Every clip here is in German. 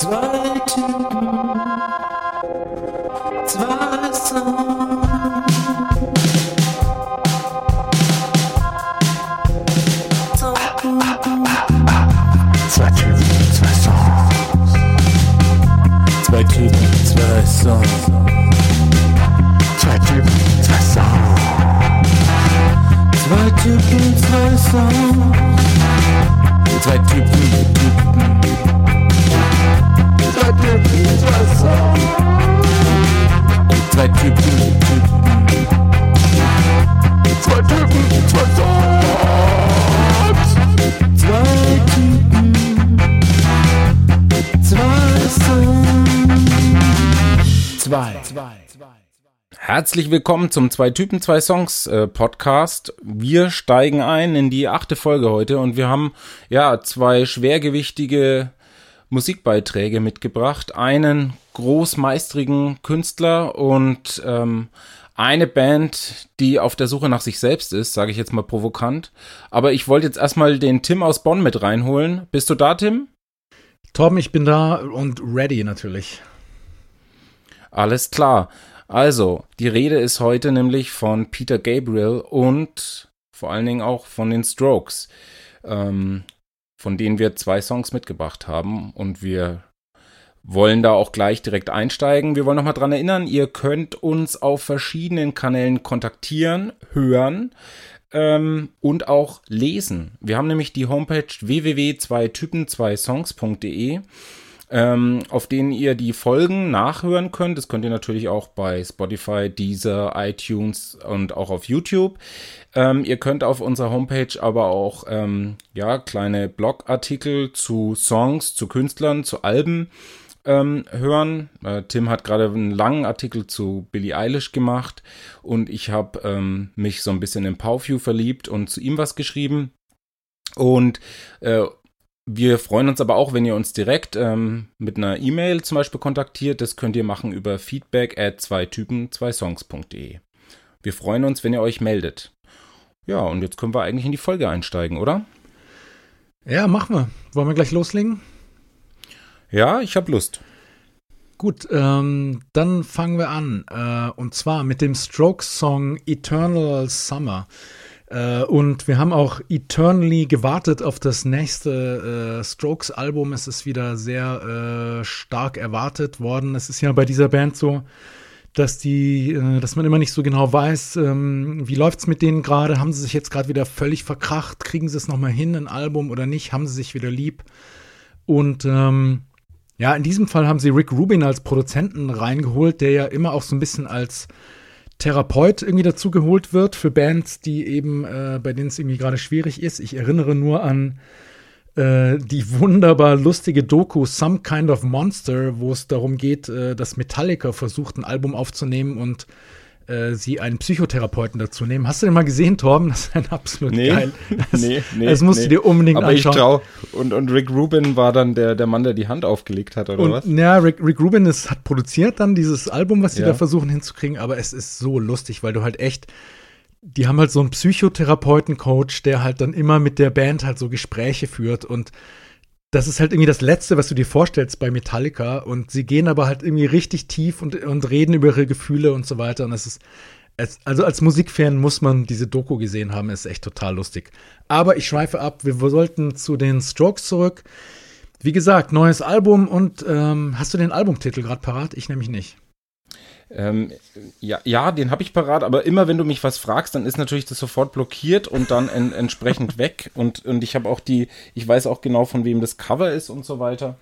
Zwei Herzlich willkommen zum Zwei Typen, zwei Songs äh, Podcast. Wir steigen ein in die achte Folge heute und wir haben ja zwei schwergewichtige Musikbeiträge mitgebracht. Einen großmeistrigen Künstler und ähm, eine Band, die auf der Suche nach sich selbst ist, sage ich jetzt mal provokant. Aber ich wollte jetzt erstmal den Tim aus Bonn mit reinholen. Bist du da, Tim? Torben, ich bin da und ready natürlich. Alles klar. Also, die Rede ist heute nämlich von Peter Gabriel und vor allen Dingen auch von den Strokes, ähm, von denen wir zwei Songs mitgebracht haben und wir wollen da auch gleich direkt einsteigen. Wir wollen nochmal dran erinnern, ihr könnt uns auf verschiedenen Kanälen kontaktieren, hören ähm, und auch lesen. Wir haben nämlich die Homepage www.2typen2songs.de ähm, auf denen ihr die Folgen nachhören könnt. Das könnt ihr natürlich auch bei Spotify, Deezer, iTunes und auch auf YouTube. Ähm, ihr könnt auf unserer Homepage aber auch ähm, ja kleine Blogartikel zu Songs, zu Künstlern, zu Alben ähm, hören. Äh, Tim hat gerade einen langen Artikel zu Billie Eilish gemacht und ich habe ähm, mich so ein bisschen in Powview verliebt und zu ihm was geschrieben. Und äh, wir freuen uns aber auch, wenn ihr uns direkt ähm, mit einer E-Mail zum Beispiel kontaktiert. Das könnt ihr machen über feedback at zwei Typen, zwei Songs.de. Wir freuen uns, wenn ihr euch meldet. Ja, und jetzt können wir eigentlich in die Folge einsteigen, oder? Ja, machen wir. Wollen wir gleich loslegen? Ja, ich habe Lust. Gut, ähm, dann fangen wir an. Äh, und zwar mit dem Strokes-Song Eternal Summer. Äh, und wir haben auch eternally gewartet auf das nächste äh, Strokes-Album. Es ist wieder sehr äh, stark erwartet worden. Es ist ja bei dieser Band so, dass die, äh, dass man immer nicht so genau weiß, ähm, wie läuft's mit denen gerade. Haben sie sich jetzt gerade wieder völlig verkracht? Kriegen sie es nochmal hin, ein Album oder nicht? Haben sie sich wieder lieb? Und ähm, ja, in diesem Fall haben sie Rick Rubin als Produzenten reingeholt, der ja immer auch so ein bisschen als Therapeut irgendwie dazu geholt wird für Bands, die eben, äh, bei denen es irgendwie gerade schwierig ist. Ich erinnere nur an äh, die wunderbar lustige Doku Some Kind of Monster, wo es darum geht, äh, dass Metallica versucht, ein Album aufzunehmen und äh, sie einen Psychotherapeuten dazu nehmen. Hast du den mal gesehen, Torben? Das ist ein absolut Nee, geil. Das, nee, nee, das musst nee. du dir unbedingt Aber ich anschauen. trau. Und, und Rick Rubin war dann der, der Mann, der die Hand aufgelegt hat, oder Und was? ja, Rick, Rick Rubin ist, hat produziert dann dieses Album, was sie Ja. da versuchen hinzukriegen, aber es ist so lustig, weil du halt echt, die haben halt so einen Psychotherapeuten-Coach, der halt dann immer mit der Band halt so Gespräche führt und das ist halt irgendwie das Letzte, was du dir vorstellst bei Metallica und sie gehen aber halt irgendwie richtig tief und, und reden über ihre Gefühle und so weiter und es ist, es, also als Musikfan muss man diese Doku gesehen haben, ist echt total lustig. Aber ich schweife ab, wir sollten zu den Strokes zurück. Wie gesagt, neues Album und ähm, hast du den Albumtitel gerade parat? Ich nämlich nicht. Ähm, ja, ja, den habe ich parat, aber immer wenn du mich was fragst, dann ist natürlich das sofort blockiert und dann en entsprechend weg. Und, und ich habe auch die, ich weiß auch genau, von wem das Cover ist und so weiter.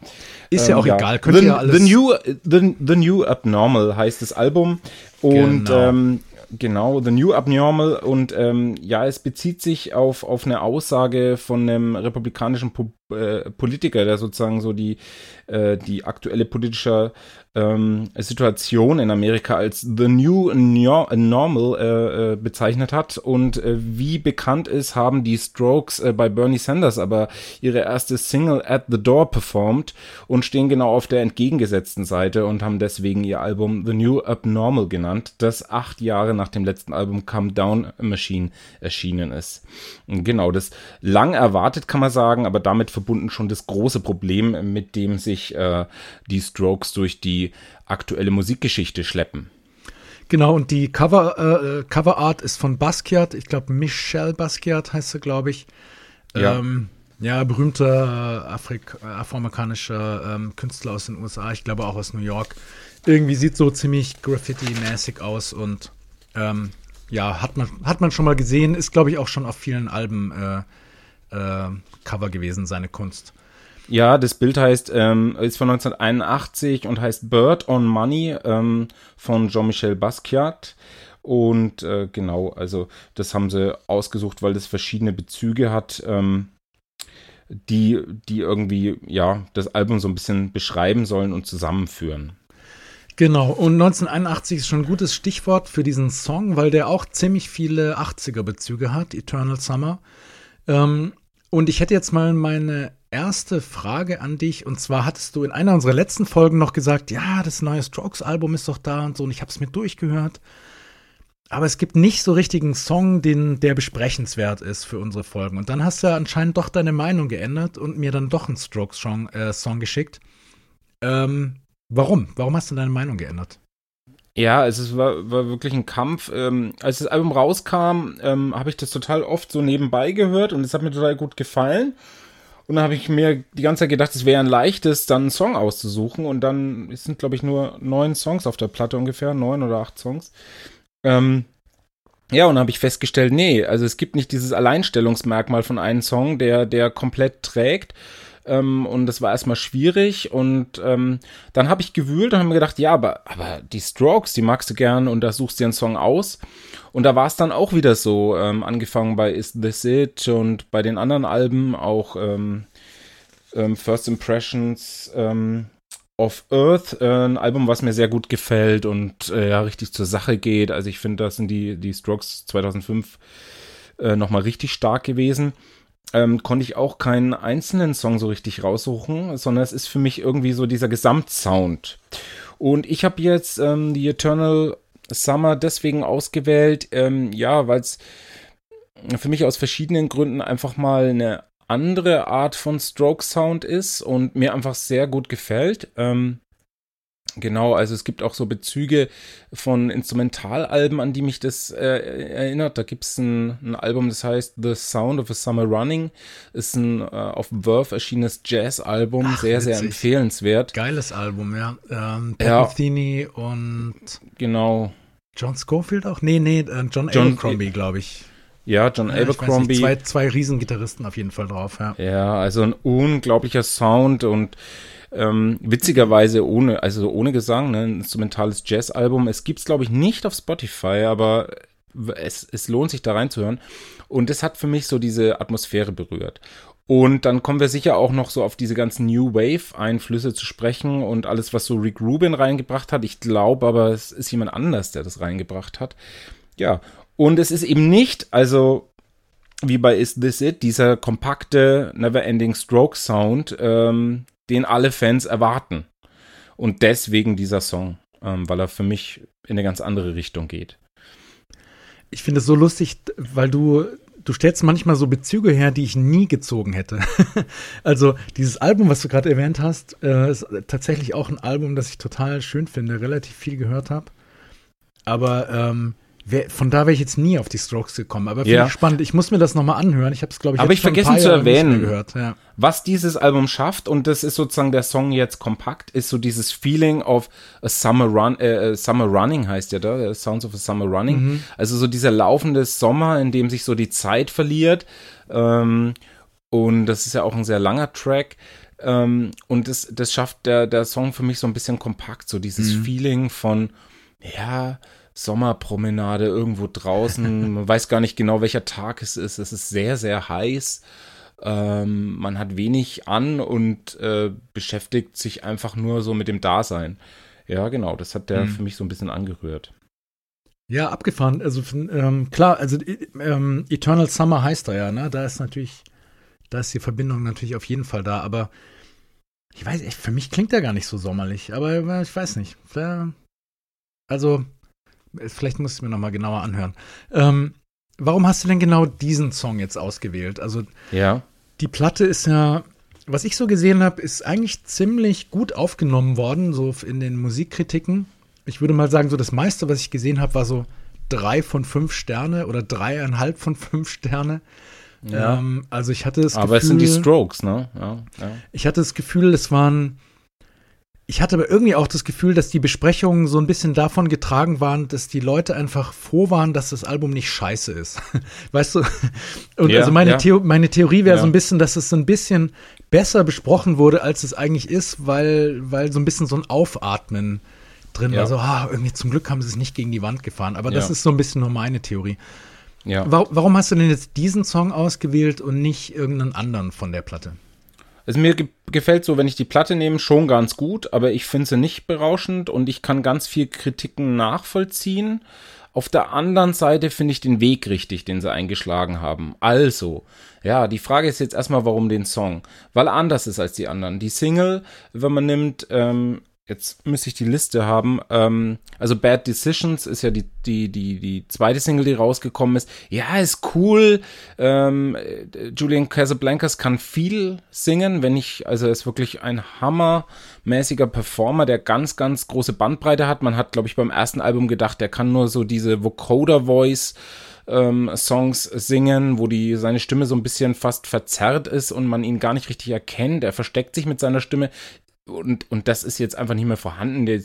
Ist ja Ähm, auch egal, könnt the, ihr ja alles. The New, the, the New Abnormal heißt das Album. Und Genau. ähm, genau, The New Abnormal. Und ähm, ja, es bezieht sich auf, auf eine Aussage von einem republikanischen po äh, Politiker, der sozusagen so die, äh, die aktuelle politische ähm, Situation in Amerika als The New Nor- Normal äh, äh, bezeichnet hat. Und äh, wie bekannt ist, haben die Strokes bei Bernie Sanders aber ihre erste Single At the Door performt und stehen genau auf der entgegengesetzten Seite und haben deswegen ihr Album The New Abnormal genannt, das acht Jahre nach dem letzten Album Come Down Machine erschienen ist. Genau, das lang erwartet kann man sagen, aber damit verbunden schon das große Problem, mit dem sich äh, die Strokes durch die aktuelle Musikgeschichte schleppen. Genau, und die Cover, äh, Coverart ist von Basquiat. Ich glaube, Michel Basquiat heißt er, glaube ich. Ja. Ähm, ja, berühmter Afrik afroamerikanischer ähm, Künstler aus den USA, ich glaube auch aus New York. Irgendwie sieht so ziemlich Graffiti-mäßig aus und ähm, ja, hat man, hat man schon mal gesehen, ist glaube ich auch schon auf vielen Alben äh, äh, Cover gewesen, seine Kunst. Ja, das Bild heißt, ähm, ist von 1981 und heißt Bird on Money ähm, von Jean-Michel Basquiat. Und äh, genau, also das haben sie ausgesucht, weil das verschiedene Bezüge hat, ähm, die, die irgendwie, ja, das Album so ein bisschen beschreiben sollen und zusammenführen. Genau, und 1981 ist schon ein gutes Stichwort für diesen Song, weil der auch ziemlich viele 80er-Bezüge hat, Eternal Summer. Ähm, und ich hätte jetzt mal meine erste Frage an dich. Und zwar hattest du in einer unserer letzten Folgen noch gesagt, ja, das neue Strokes-Album ist doch da und so. Und ich habe es mir durchgehört. Aber es gibt nicht so richtigen Song, den, der besprechenswert ist für unsere Folgen. Und dann hast du ja anscheinend doch deine Meinung geändert und mir dann doch einen Strokes-Song äh, geschickt. Ähm, warum? Warum hast du deine Meinung geändert? Ja, es war, war wirklich ein Kampf. Ähm, als das Album rauskam, ähm, habe ich das total oft so nebenbei gehört und es hat mir total gut gefallen. Und dann habe ich mir die ganze Zeit gedacht, es wäre ein leichtes, dann einen Song auszusuchen. Und dann sind, glaube ich, nur neun Songs auf der Platte ungefähr, neun oder acht Songs. Ähm, ja, und dann habe ich festgestellt, nee, also es gibt nicht dieses Alleinstellungsmerkmal von einem Song, der, der komplett trägt. Ähm, und das war erstmal schwierig. Und ähm, dann habe ich gewühlt und habe mir gedacht, ja, aber, aber die Strokes, die magst du gern und da suchst du dir einen Song aus. Und da war es dann auch wieder so, ähm, angefangen bei Is This It und bei den anderen Alben auch ähm, ähm, First Impressions ähm, of Earth, äh, ein Album, was mir sehr gut gefällt und äh, ja, richtig zur Sache geht. Also ich finde, das sind die, die Strokes 2005 äh, nochmal richtig stark gewesen. Ähm, konnte ich auch keinen einzelnen Song so richtig raussuchen, sondern es ist für mich irgendwie so dieser Gesamtsound. Und ich habe jetzt ähm, die Eternal Summer deswegen ausgewählt, ähm, ja, weil es für mich aus verschiedenen Gründen einfach mal eine andere Art von Stroke Sound ist und mir einfach sehr gut gefällt. Ähm, genau, also es gibt auch so Bezüge von Instrumentalalben, an die mich das äh, erinnert. Da gibt es ein, ein, Album, das heißt The Sound of a Summer Running. Ist ein äh, auf Verve erschienenes Jazz-Album, sehr, witzig. sehr empfehlenswert. Geiles Album, ja. Ähm, Pat ja. Und genau. John Schofield auch? Nee, nee, äh, John, John Abercrombie, glaube ich. Ja, John Abercrombie. Zwei, zwei Riesengitarristen auf jeden Fall drauf, ja. Ja, also ein unglaublicher Sound und ähm, witzigerweise ohne, also ohne Gesang, ne, ein instrumentales Jazzalbum. Es gibt's, glaube ich, nicht auf Spotify, aber es, es lohnt sich da reinzuhören. Und das hat für mich so diese Atmosphäre berührt. Und dann kommen wir sicher auch noch so auf diese ganzen New Wave-Einflüsse zu sprechen und alles, was so Rick Rubin reingebracht hat. Ich glaube aber, es ist jemand anders, der das reingebracht hat. Ja, und es ist eben nicht, also wie bei Is This It, dieser kompakte Never-Ending Stroke Sound, ähm, den alle Fans erwarten. Und deswegen dieser Song, ähm, weil er für mich in eine ganz andere Richtung geht. Ich finde es so lustig, weil du du stellst manchmal so Bezüge her, die ich nie gezogen hätte. also dieses Album, was du gerade erwähnt hast, äh, ist tatsächlich auch ein Album, das ich total schön finde, relativ viel gehört habe. Aber ähm, Wär, von da wäre ich jetzt nie auf die Strokes gekommen. Aber finde ja. ich spannend. Ich muss mir das nochmal anhören. Ich habe es, glaube ich, Aber ich vergessen zu erwähnen, gehört. Ja. was dieses Album schafft. Und das ist sozusagen der Song jetzt kompakt, ist so dieses Feeling of a Summer Run, äh, Summer Running heißt ja da, Sounds of a Summer Running. Mhm. Also so dieser laufende Sommer, in dem sich so die Zeit verliert. Ähm, und das ist ja auch ein sehr langer Track. Ähm, und das, das schafft der, der Song für mich so ein bisschen kompakt, so dieses mhm. Feeling von, ja, Sommerpromenade irgendwo draußen. Man weiß gar nicht genau, welcher Tag es ist. Es ist sehr, sehr heiß. Ähm, man hat wenig an und äh, beschäftigt sich einfach nur so mit dem Dasein. Ja, genau, das hat der mhm. für mich so ein bisschen angerührt. Ja, abgefahren. Also ähm, klar, also ähm, Eternal Summer heißt er ja, ne? Da ist natürlich, da ist die Verbindung natürlich auf jeden Fall da, aber ich weiß, für mich klingt er gar nicht so sommerlich, aber ich weiß nicht. Also, Vielleicht muss ich mir nochmal genauer anhören. Ähm, warum hast du denn genau diesen Song jetzt ausgewählt? Also, ja. die Platte ist ja was ich so gesehen habe, ist eigentlich ziemlich gut aufgenommen worden, so in den Musikkritiken. Ich würde mal sagen, so das meiste, was ich gesehen habe, war so drei von fünf Sterne oder dreieinhalb von fünf Sterne. Ja. Ähm, also ich hatte das Aber es sind die Strokes, ne? Ja, ja. Ich hatte das Gefühl, es waren. Ich hatte aber irgendwie auch das Gefühl, dass die Besprechungen so ein bisschen davon getragen waren, dass die Leute einfach froh waren, dass das Album nicht scheiße ist. weißt du? Und Ja, also meine, ja. Theo meine Theorie wäre Ja. so ein bisschen, dass es so ein bisschen besser besprochen wurde, als es eigentlich ist, weil, weil so ein bisschen so ein Aufatmen drin war. So, ah, irgendwie zum Glück haben sie es nicht gegen die Wand gefahren. Aber das ist so ein bisschen nur meine Theorie. Warum hast du denn jetzt diesen Song ausgewählt und nicht irgendeinen anderen von der Platte? Also mir ge gefällt so, wenn ich die Platte nehme, schon ganz gut, aber ich finde sie nicht berauschend und ich kann ganz viel Kritiken nachvollziehen. Auf der anderen Seite finde ich den Weg richtig, den sie eingeschlagen haben. Also, ja, die Frage ist jetzt erstmal, warum den Song? Weil er anders ist als die anderen. Die Single, wenn man nimmt, ähm, jetzt müsste ich die Liste haben, ähm, also Bad Decisions ist ja die, die, die, die zweite Single, die rausgekommen ist. Ja, ist cool. Ähm, äh, Julian Casablancas kann viel singen, wenn ich, also er ist wirklich ein hammermäßiger Performer, der ganz, ganz große Bandbreite hat. Man hat, glaube ich, beim ersten Album gedacht, der kann nur so diese Vocoder-Voice ähm, Songs singen, wo die seine Stimme so ein bisschen fast verzerrt ist und man ihn gar nicht richtig erkennt. Er versteckt sich mit seiner Stimme und, und das ist jetzt einfach nicht mehr vorhanden. Der,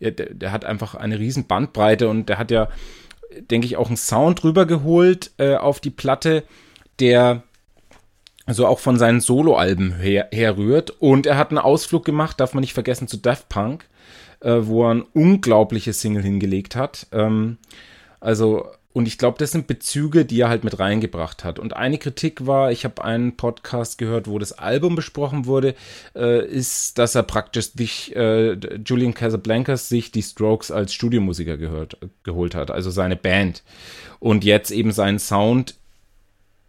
der, der hat einfach eine riesen Bandbreite und der hat ja, denke ich, auch einen Sound rübergeholt äh, auf die Platte, der so auch von seinen Soloalben her, herrührt. Und er hat einen Ausflug gemacht, darf man nicht vergessen, zu Daft Punk, äh, wo er ein unglaubliches Single hingelegt hat. Ähm, also, und ich glaube, das sind Bezüge, die er halt mit reingebracht hat. Und eine Kritik war, ich habe einen Podcast gehört, wo das Album besprochen wurde, äh, ist, dass er praktisch sich, äh, Julian Casablancas sich die Strokes als Studiomusiker gehört, geholt hat, also seine Band. Und jetzt eben seinen Sound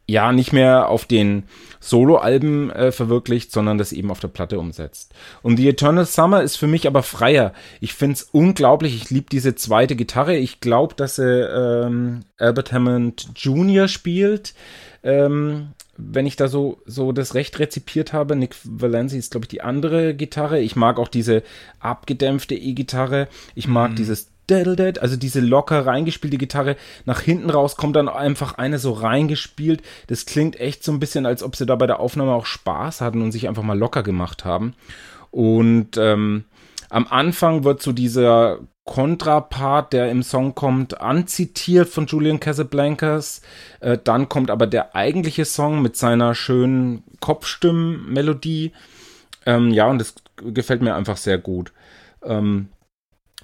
ja nicht mehr auf den Soloalben äh, verwirklicht, sondern das eben auf der Platte umsetzt. Und The Eternal Summer ist für mich aber freier. Ich find's unglaublich. Ich liebe diese zweite Gitarre. Ich glaube, dass er ähm, Albert Hammond Jr. spielt. Ähm, wenn ich da so, so das recht rezipiert habe, Nick Valenzi ist, glaube ich, die andere Gitarre. Ich mag auch diese abgedämpfte E-Gitarre. Ich mag dieses Daddle-Dad, also diese locker reingespielte Gitarre. Nach hinten raus kommt dann einfach eine so reingespielt. Das klingt echt so ein bisschen, als ob sie da bei der Aufnahme auch Spaß hatten und sich einfach mal locker gemacht haben. Und ähm, am Anfang wird so dieser Kontrapart, der im Song kommt, anzitiert von Julian Casablancas. Äh, dann kommt aber der eigentliche Song mit seiner schönen Kopfstimmenmelodie. Ähm, ja, und das gefällt mir einfach sehr gut. Ähm,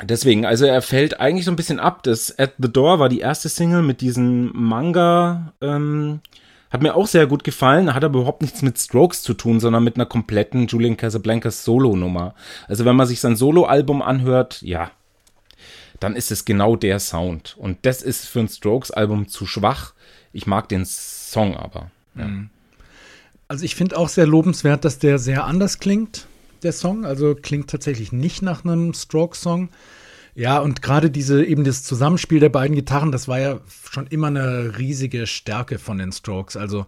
deswegen, also er fällt eigentlich so ein bisschen ab. Das At the Door war die erste Single mit diesem Manga. Ähm, hat mir auch sehr gut gefallen, hat aber überhaupt nichts mit Strokes zu tun, sondern mit einer kompletten Julian Casablancas Solo-Nummer. Also wenn man sich sein Solo-Album anhört, ja, dann ist es genau der Sound. Und das ist für ein Strokes-Album zu schwach. Ich mag den Song aber. Ja. Also ich finde auch sehr lobenswert, dass der sehr anders klingt, der Song. Also klingt tatsächlich nicht nach einem Stroke-Song. Ja, und gerade diese, eben das Zusammenspiel der beiden Gitarren, das war ja schon immer eine riesige Stärke von den Strokes. Also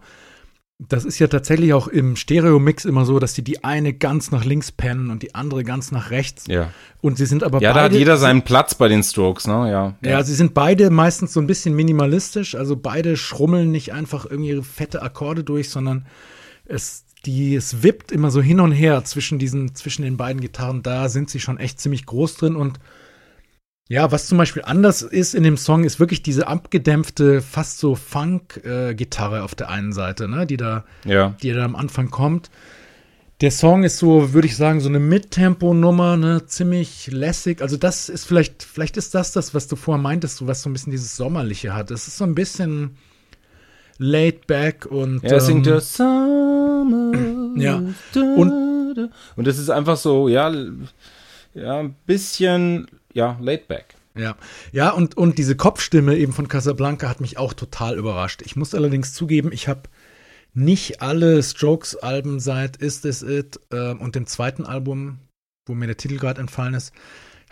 das ist ja tatsächlich auch im Stereo-Mix immer so, dass die die eine ganz nach links pennen und die andere ganz nach rechts. Ja, Und sie sind aber ja da beide. hat jeder seinen Platz bei den Strokes, ne? Ja. Ja, sie sind beide meistens so ein bisschen minimalistisch, also beide schrummeln nicht einfach irgendwie fette Akkorde durch, sondern es, die, es wippt immer so hin und her zwischen diesen, zwischen den beiden Gitarren. Da sind sie schon echt ziemlich groß drin und ja, was zum Beispiel anders ist in dem Song, ist wirklich diese abgedämpfte, fast so Funk-Gitarre auf der einen Seite, ne, die da, ja. die da am Anfang kommt. Der Song ist so, würde ich sagen, so eine Mittempo-Nummer, ne, ziemlich lässig. Also das ist vielleicht, vielleicht ist das das, was du vorher meintest, so was so ein bisschen dieses Sommerliche hat. Es ist so ein bisschen laid back und Er singt ähm, ja Summer. Ja. Und, und das ist einfach so, ja, ja, ein bisschen, ja, laid back. Ja, ja und, und diese Kopfstimme eben von Casablanca hat mich auch total überrascht. Ich muss allerdings zugeben, ich habe nicht alle Strokes-Alben seit Is This It äh, und dem zweiten Album, wo mir der Titel gerade entfallen ist,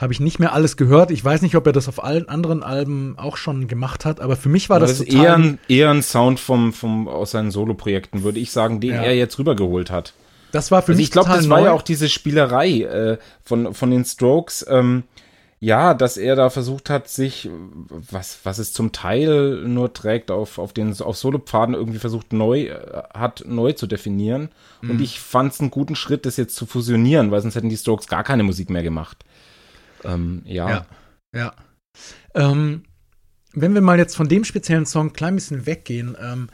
habe ich nicht mehr alles gehört. Ich weiß nicht, ob er das auf allen anderen Alben auch schon gemacht hat, aber für mich war das, das ist total. eher ein, eher ein Sound vom, vom, aus seinen Solo-Projekten, würde ich sagen, den Ja. er jetzt rübergeholt hat. Das war für also mich ich glaube, das total war neu. ja auch diese Spielerei äh, von, von den Strokes. Ähm, ja, dass er da versucht hat, sich, was, was es zum Teil nur trägt, auf, auf den auf Solopfaden irgendwie versucht, neu, äh, hat, neu zu definieren. Mhm. Und ich fand es einen guten Schritt, das jetzt zu fusionieren, weil sonst hätten die Strokes gar keine Musik mehr gemacht. Ähm, ja. Ja. Ja. Ähm, wenn wir mal jetzt von dem speziellen Song ein klein bisschen weggehen, ähm,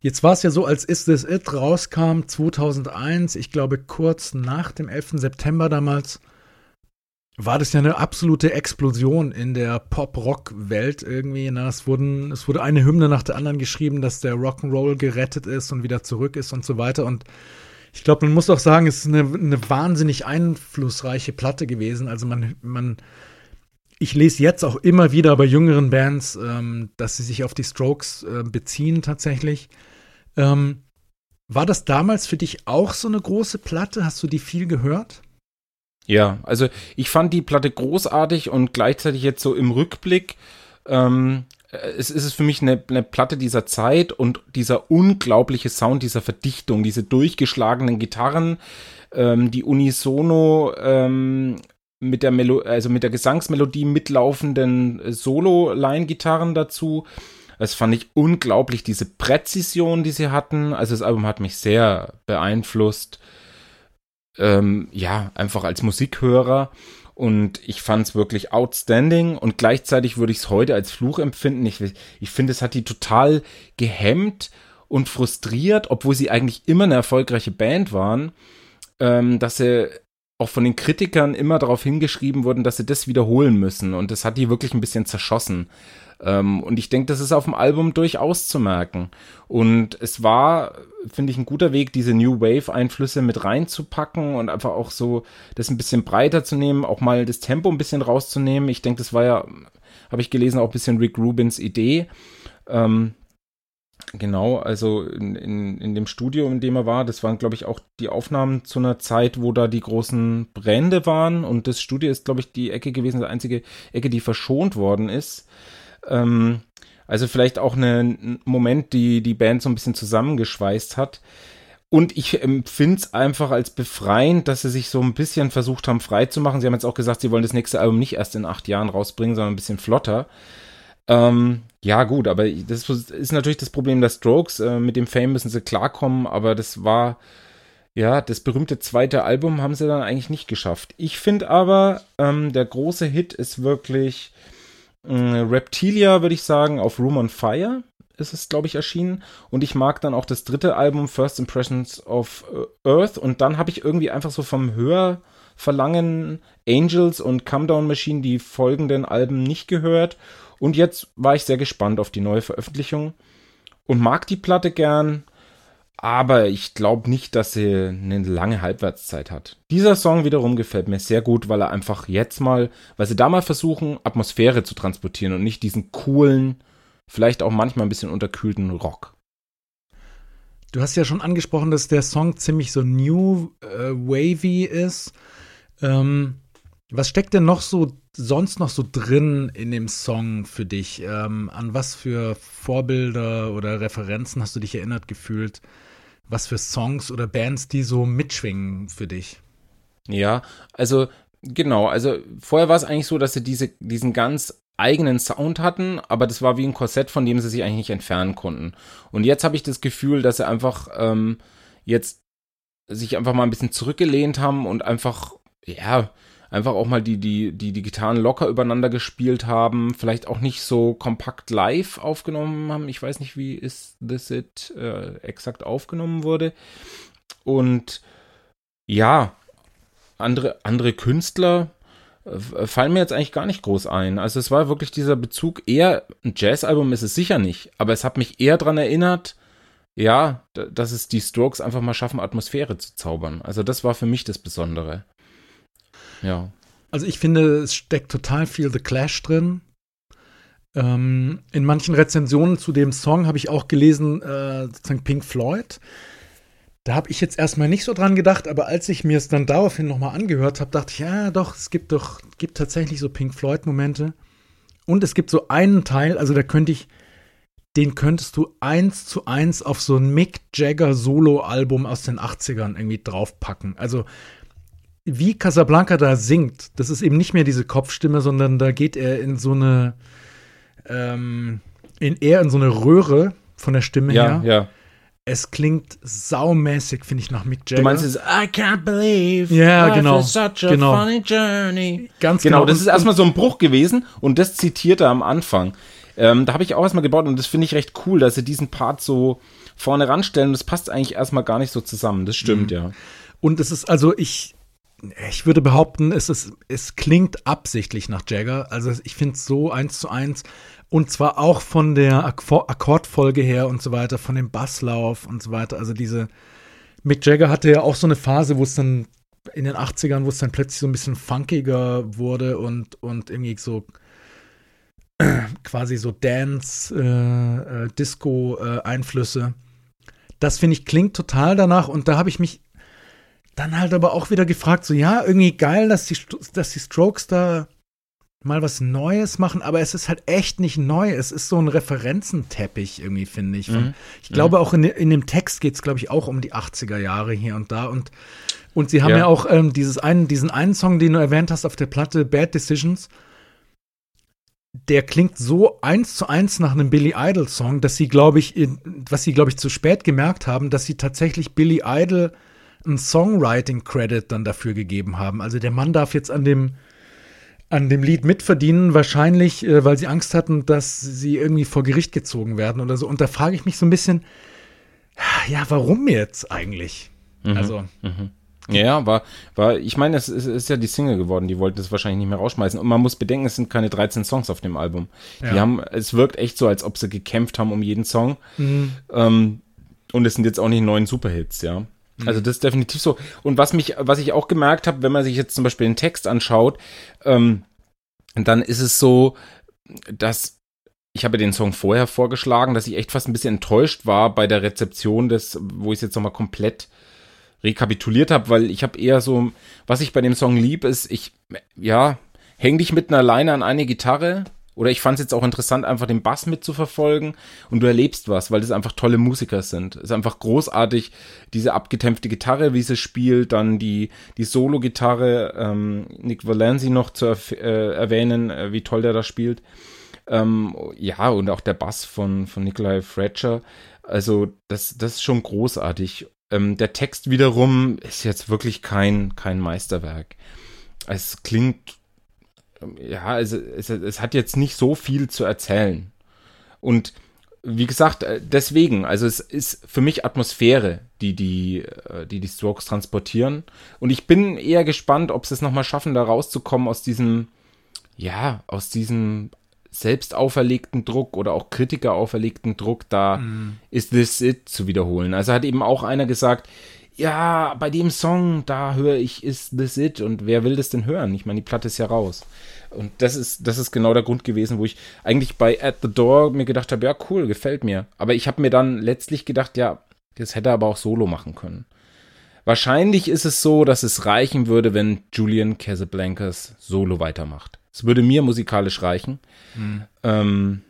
jetzt war es ja so, als Is This It rauskam 2001, ich glaube kurz nach dem 11. September damals, war das ja eine absolute Explosion in der Pop-Rock-Welt irgendwie. Na, es, wurden, es wurde eine Hymne nach der anderen geschrieben, dass der Rock'n'Roll gerettet ist und wieder zurück ist und so weiter. Und ich glaube, man muss auch sagen, es ist eine, eine wahnsinnig einflussreiche Platte gewesen. Also man, man, ich lese jetzt auch immer wieder bei jüngeren Bands, ähm, dass sie sich auf die Strokes äh, beziehen tatsächlich. Ähm, war das damals für dich auch so eine große Platte? Hast du die viel gehört? Ja, also ich fand die Platte großartig und gleichzeitig jetzt so im Rückblick, ähm, es ist für mich eine, eine Platte dieser Zeit und dieser unglaubliche Sound, dieser Verdichtung, diese durchgeschlagenen Gitarren, ähm, die unisono ähm, mit der Melo also mit der Gesangsmelodie mitlaufenden Solo-Line-Gitarren dazu. Das fand ich unglaublich, diese Präzision, die sie hatten. Also das Album hat mich sehr beeinflusst ähm, ja, einfach als Musikhörer. Und ich fand es wirklich outstanding und gleichzeitig würde ich es heute als Fluch empfinden. Ich, ich finde, es hat die total gehemmt und frustriert, obwohl sie eigentlich immer eine erfolgreiche Band waren, ähm, dass sie auch von den Kritikern immer darauf hingeschrieben wurden, dass sie das wiederholen müssen. Und das hat die wirklich ein bisschen zerschossen. Ähm, und ich denke, das ist auf dem Album durchaus zu merken. Und es war, finde ich, ein guter Weg, diese New Wave-Einflüsse mit reinzupacken und einfach auch so das ein bisschen breiter zu nehmen, auch mal das Tempo ein bisschen rauszunehmen. Ich denke, das war ja, habe ich gelesen, auch ein bisschen Rick Rubins Idee. Ähm, Genau, also in, in, in dem Studio, in dem er war, das waren, glaube ich, auch die Aufnahmen zu einer Zeit, wo da die großen Brände waren. Und das Studio ist, glaube ich, die Ecke gewesen, die einzige Ecke, die verschont worden ist. Ähm, also vielleicht auch ein Moment, die die Band so ein bisschen zusammengeschweißt hat. Und ich empfinde es einfach als befreiend, dass sie sich so ein bisschen versucht haben, frei zu machen. Sie haben jetzt auch gesagt, sie wollen das nächste Album nicht erst in acht Jahren rausbringen, sondern ein bisschen flotter. Ähm, ja, gut, aber das ist natürlich das Problem der Strokes. Äh, mit dem Fame müssen sie klarkommen, aber das war, ja, das berühmte zweite Album haben sie dann eigentlich nicht geschafft. Ich finde aber, ähm, der große Hit ist wirklich Reptilia, würde ich sagen, auf Room on Fire ist es, glaube ich, erschienen. Und ich mag dann auch das dritte Album, First Impressions of Earth. Und dann habe ich irgendwie einfach so vom Hörverlangen Angels und Come Down Machine die folgenden Alben nicht gehört. Und jetzt war ich sehr gespannt auf die neue Veröffentlichung und mag die Platte gern, aber ich glaube nicht, dass sie eine lange Halbwertszeit hat. Dieser Song wiederum gefällt mir sehr gut, weil er einfach jetzt mal, weil sie da mal versuchen, Atmosphäre zu transportieren und nicht diesen coolen, vielleicht auch manchmal ein bisschen unterkühlten Rock. Du hast ja schon angesprochen, dass der Song ziemlich so new äh, wavy ist. Ähm, was steckt denn noch so sonst noch so drin in dem Song für dich? Ähm, an was für Vorbilder oder Referenzen hast du dich erinnert gefühlt? Was für Songs oder Bands, die so mitschwingen für dich? Ja, also genau, also vorher war es eigentlich so, dass sie diese, diesen ganz eigenen Sound hatten, aber das war wie ein Korsett, von dem sie sich eigentlich nicht entfernen konnten. Und jetzt habe ich das Gefühl, dass sie einfach ähm, jetzt sich einfach mal ein bisschen zurückgelehnt haben und einfach, ja, einfach auch mal die, die, die, die Gitarren locker übereinander gespielt haben, vielleicht auch nicht so kompakt live aufgenommen haben. Ich weiß nicht, wie ist This It äh, exakt aufgenommen wurde. Und ja, andere, andere Künstler äh, fallen mir jetzt eigentlich gar nicht groß ein. Also es war wirklich dieser Bezug eher, ein Jazzalbum ist es sicher nicht, aber es hat mich eher daran erinnert, ja, dass es die Strokes einfach mal schaffen, Atmosphäre zu zaubern. Also das war für mich das Besondere. Ja. Also ich finde, es steckt total viel The Clash drin. Ähm, in manchen Rezensionen zu dem Song habe ich auch gelesen, äh, sozusagen Pink Floyd. Da habe ich jetzt erstmal nicht so dran gedacht, aber als ich mir es dann daraufhin nochmal angehört habe, dachte ich, ja, doch, es gibt doch, gibt tatsächlich so Pink Floyd-Momente. Und es gibt so einen Teil, also da könnte ich, den könntest du eins zu eins auf so ein Mick Jagger Solo-Album aus den 80ern irgendwie draufpacken. Also wie Casablanca da singt, das ist eben nicht mehr diese Kopfstimme, sondern da geht er in so eine, ähm, in eher in so eine Röhre von der Stimme Ja, her. ja. Es klingt saumäßig, finde ich, nach Mick Jagger. Du meinst es, I can't believe Ja, life genau. such a Genau. funny journey. Ganz Genau, genau. das ist erstmal so ein Bruch gewesen und das zitiert er am Anfang. Ähm, da habe ich auch erstmal gebaut und das finde ich recht cool, dass sie diesen Part so vorne ranstellen. Das passt eigentlich erstmal gar nicht so zusammen. Das stimmt, Mhm. ja. Und es ist, also ich, ich würde behaupten, es ist, es klingt absichtlich nach Jagger. Also ich finde es so eins zu eins. Und zwar auch von der Akko- Akkordfolge her und so weiter, von dem Basslauf und so weiter. Also diese, Mick Jagger hatte ja auch so eine Phase, wo es dann in den 80ern, wo es dann plötzlich so ein bisschen funkiger wurde und, und irgendwie so quasi so Dance, äh, äh, Disco-Einflüsse. das finde ich klingt total danach und da habe ich mich dann halt aber auch wieder gefragt, so ja, irgendwie geil, dass die, dass die Strokes da mal was Neues machen, aber es ist halt echt nicht neu. Es ist so ein Referenzenteppich irgendwie, finde ich. Von, Mhm. Ich glaube auch in, in dem Text geht es, glaube ich, auch um die 80er Jahre hier und da und und sie haben ja, Ja. auch ähm, dieses einen, diesen einen Song, den du erwähnt hast auf der Platte, Bad Decisions. Der klingt so eins zu eins nach einem Billy Idol Song, dass sie, glaube ich, in, was sie, glaube ich, zu spät gemerkt haben, dass sie tatsächlich Billy Idol einen Songwriting Credit dann dafür gegeben haben. Also der Mann darf jetzt an dem an dem Lied mitverdienen, wahrscheinlich, äh, weil sie Angst hatten, dass sie irgendwie vor Gericht gezogen werden oder so. Und da frage ich mich so ein bisschen, ja, warum jetzt eigentlich? Also, Ja, war, war, ich meine, es ist, ist ja die Single geworden, die wollten es wahrscheinlich nicht mehr rausschmeißen. Und man muss bedenken, es sind keine 13 Songs auf dem Album. Die Ja. haben, es wirkt echt so, als ob sie gekämpft haben um jeden Song. Ähm, und es sind jetzt auch nicht neun Superhits, ja. Also das ist definitiv so. Und was mich, was ich auch gemerkt habe, wenn man sich jetzt zum Beispiel den Text anschaut, ähm, dann ist es so, dass ich habe den Song vorher vorgeschlagen, dass ich echt fast ein bisschen enttäuscht war bei der Rezeption des, wo ich es jetzt nochmal komplett rekapituliert habe, weil ich habe eher so, was ich bei dem Song lieb, ist, ich, ja, häng dich mit einer Leine an eine Gitarre. Oder ich fand es jetzt auch interessant, einfach den Bass mitzuverfolgen und du erlebst was, weil das einfach tolle Musiker sind. Es ist einfach großartig, diese abgetempfte Gitarre, wie sie spielt, dann die, die Solo-Gitarre, ähm, Nick Valenzi noch zu äh, erwähnen, äh, wie toll der da spielt. Ähm, ja, und auch der Bass von, von Nikolai Fletcher. Also, das, das ist schon großartig. Ähm, der Text wiederum ist jetzt wirklich kein, kein Meisterwerk. Es klingt, ja, also es, es hat jetzt nicht so viel zu erzählen. Und wie gesagt, äh, deswegen, also es ist für mich Atmosphäre, die die, äh, die, die Strokes transportieren. Und ich bin eher gespannt, ob sie es nochmal schaffen, da rauszukommen aus diesem, ja, aus diesem selbst auferlegten Druck oder auch Kritiker auferlegten Druck, da ist This It zu wiederholen. Also hat eben auch einer gesagt, ja, bei dem Song, da höre ich Is This It und wer will das denn hören? Ich meine, die Platte ist ja raus. Und das ist, das ist genau der Grund gewesen, wo ich eigentlich bei At the Door mir gedacht habe, ja, cool, gefällt mir. Aber ich habe mir dann letztlich gedacht, ja, das hätte er aber auch solo machen können. Wahrscheinlich ist es so, dass es reichen würde, wenn Julian Casablancas solo weitermacht. Es würde mir musikalisch reichen, ähm,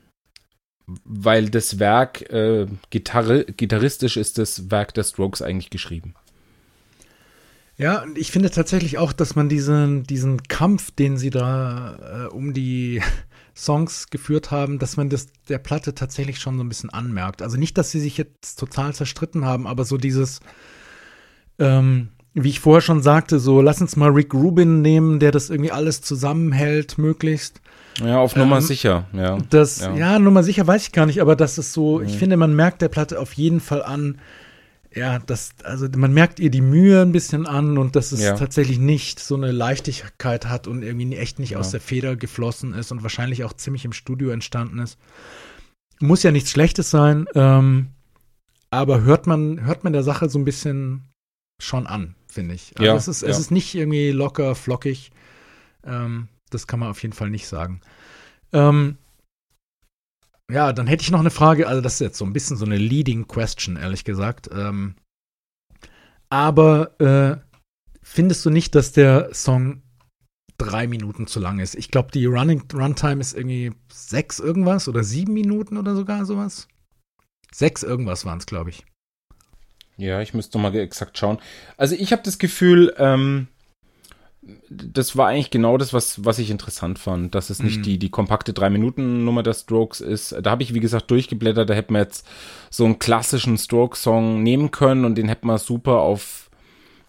weil das Werk, äh, Gitarre, gitarristisch ist das Werk der Strokes eigentlich geschrieben. Ja, und ich finde tatsächlich auch, dass man diesen, diesen Kampf, den sie da äh, um die Songs geführt haben, dass man das der Platte tatsächlich schon so ein bisschen anmerkt. Also nicht, dass sie sich jetzt total zerstritten haben, aber so dieses, ähm, wie ich vorher schon sagte, so lass uns mal Rick Rubin nehmen, der das irgendwie alles zusammenhält, möglichst. Ja, auf Nummer Ähm, sicher, ja. Das, Ja. ja, Nummer sicher weiß ich gar nicht, aber das ist so, ich finde, man merkt der Platte auf jeden Fall an, ja, das, also man merkt ihr die Mühe ein bisschen an und dass es Ja. tatsächlich nicht so eine Leichtigkeit hat und irgendwie echt nicht aus der Feder geflossen ist und wahrscheinlich auch ziemlich im Studio entstanden ist. Muss ja nichts Schlechtes sein, ähm, aber hört man, hört man der Sache so ein bisschen schon an, finde ich. Also Ja, es ist, ja. es ist nicht irgendwie locker, flockig. Ähm, das kann man auf jeden Fall nicht sagen. Ähm, ja, dann hätte ich noch eine Frage. Also, das ist jetzt so ein bisschen so eine leading question, ehrlich gesagt. Ähm, aber äh, findest du nicht, dass der Song drei Minuten zu lang ist? Ich glaube, die Running Runtime ist irgendwie sechs irgendwas oder sieben Minuten oder sogar sowas. Sechs irgendwas waren es, glaube ich. Ja, ich müsste mal exakt schauen. Also ich habe das Gefühl, ähm, das war eigentlich genau das, was, was ich interessant fand, dass es nicht mhm. die, die kompakte 3-Minuten-Nummer der Strokes ist. Da habe ich, wie gesagt, durchgeblättert, da hätten wir jetzt so einen klassischen Stroke-Song nehmen können und den hätten wir super auf,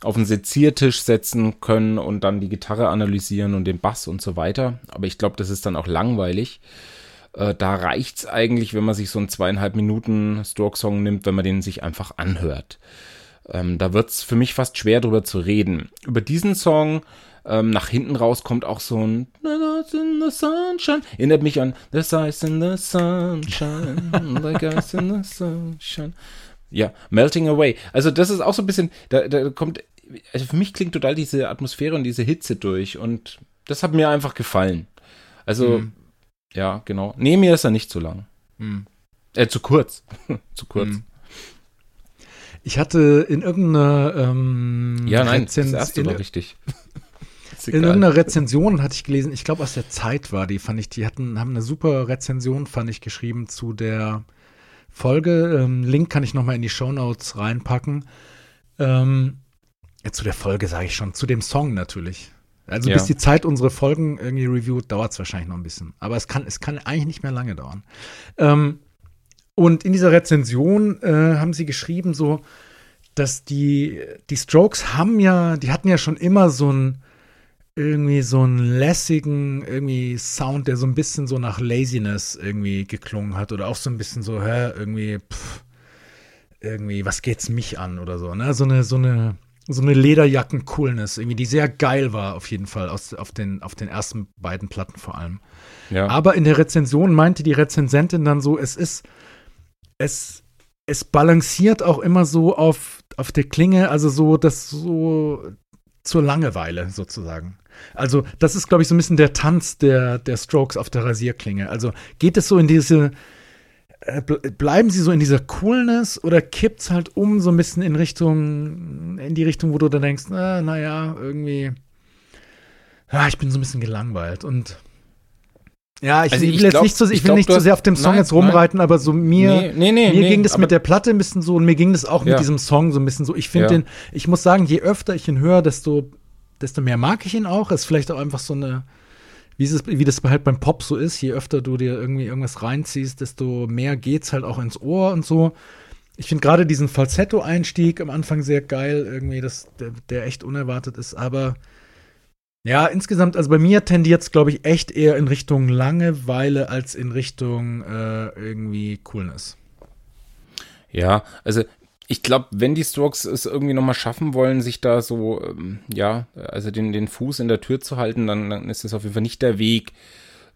auf einen Seziertisch setzen können und dann die Gitarre analysieren und den Bass und so weiter. Aber ich glaube, das ist dann auch langweilig. Äh, da reicht's eigentlich, wenn man sich so einen zweieinhalb Minuten Stroke-Song nimmt, wenn man den sich einfach anhört. Ähm, da wird's für mich fast schwer drüber zu reden. Über diesen Song ähm, nach hinten raus kommt auch so ein in the sunshine. Erinnert mich an The Ice in the Sunshine, like ice in the sunshine. Ja, Melting Away. Also das ist auch so ein bisschen, da, da kommt, also für mich klingt total diese Atmosphäre und diese Hitze durch und das hat mir einfach gefallen. Also, mhm. ja, genau. Nee, mir ist er nicht zu lang. Mhm. Äh, zu kurz. zu kurz. Mhm. Ich hatte in irgendeiner ähm, Ja, nein, Rezenz das erste war richtig. in irgendeiner Rezension hatte ich gelesen, ich glaube aus der Zeit war die, fand ich, die hatten, haben eine super Rezension, fand ich, geschrieben zu der Folge. Ähm, Link kann ich nochmal in die Shownotes reinpacken. Ähm, ja, zu der Folge sage ich schon, zu dem Song natürlich. Also ja. bis die Zeit unsere Folgen irgendwie reviewt, dauert es wahrscheinlich noch ein bisschen. Aber es kann, es kann eigentlich nicht mehr lange dauern. Ähm, und in dieser Rezension äh, haben sie geschrieben, so, dass die, die Strokes haben ja, die hatten ja schon immer so ein irgendwie so einen lässigen irgendwie Sound, der so ein bisschen so nach Laziness irgendwie geklungen hat oder auch so ein bisschen so, hä, irgendwie, pff, irgendwie, was geht's mich an oder so, ne? So eine, so eine, so eine Lederjacken-Coolness, irgendwie, die sehr geil war, auf jeden Fall, aus, auf, den, auf den ersten beiden Platten vor allem. Ja. Aber in der Rezension meinte die Rezensentin dann so, es ist, es, es balanciert auch immer so auf, auf der Klinge, also so, dass so zur Langeweile sozusagen. Also, das ist, glaube ich, so ein bisschen der Tanz der, der Strokes auf der Rasierklinge. Also, geht es so in diese, äh, bleiben sie so in dieser Coolness oder kippt es halt um so ein bisschen in Richtung, in die Richtung, wo du dann denkst, na, naja, irgendwie, ja, ich bin so ein bisschen gelangweilt und ja, ich, also ich will jetzt nicht so, ich, ich will glaub, nicht zu so sehr auf dem Song nein, jetzt rumreiten, nein. aber so mir, nee, nee, nee, mir ging das mit der Platte ein bisschen so und mir ging das auch ja. mit diesem Song so ein bisschen so. Ich finde ja. den, ich muss sagen, je öfter ich ihn höre, desto desto mehr mag ich ihn auch. Ist vielleicht auch einfach so eine, wie, es, wie das halt beim Pop so ist, je öfter du dir irgendwie irgendwas reinziehst, desto mehr geht's halt auch ins Ohr und so. Ich finde gerade diesen Falsetto-Einstieg am Anfang sehr geil, irgendwie, das, der, der echt unerwartet ist, aber ja, insgesamt, also bei mir tendiert es, glaube ich, echt eher in Richtung Langeweile als in Richtung äh, irgendwie Coolness. Ja, also ich glaube, wenn die Strokes es irgendwie nochmal schaffen wollen, sich da so, ähm, ja, also den, den Fuß in der Tür zu halten, dann, dann ist es auf jeden Fall nicht der Weg,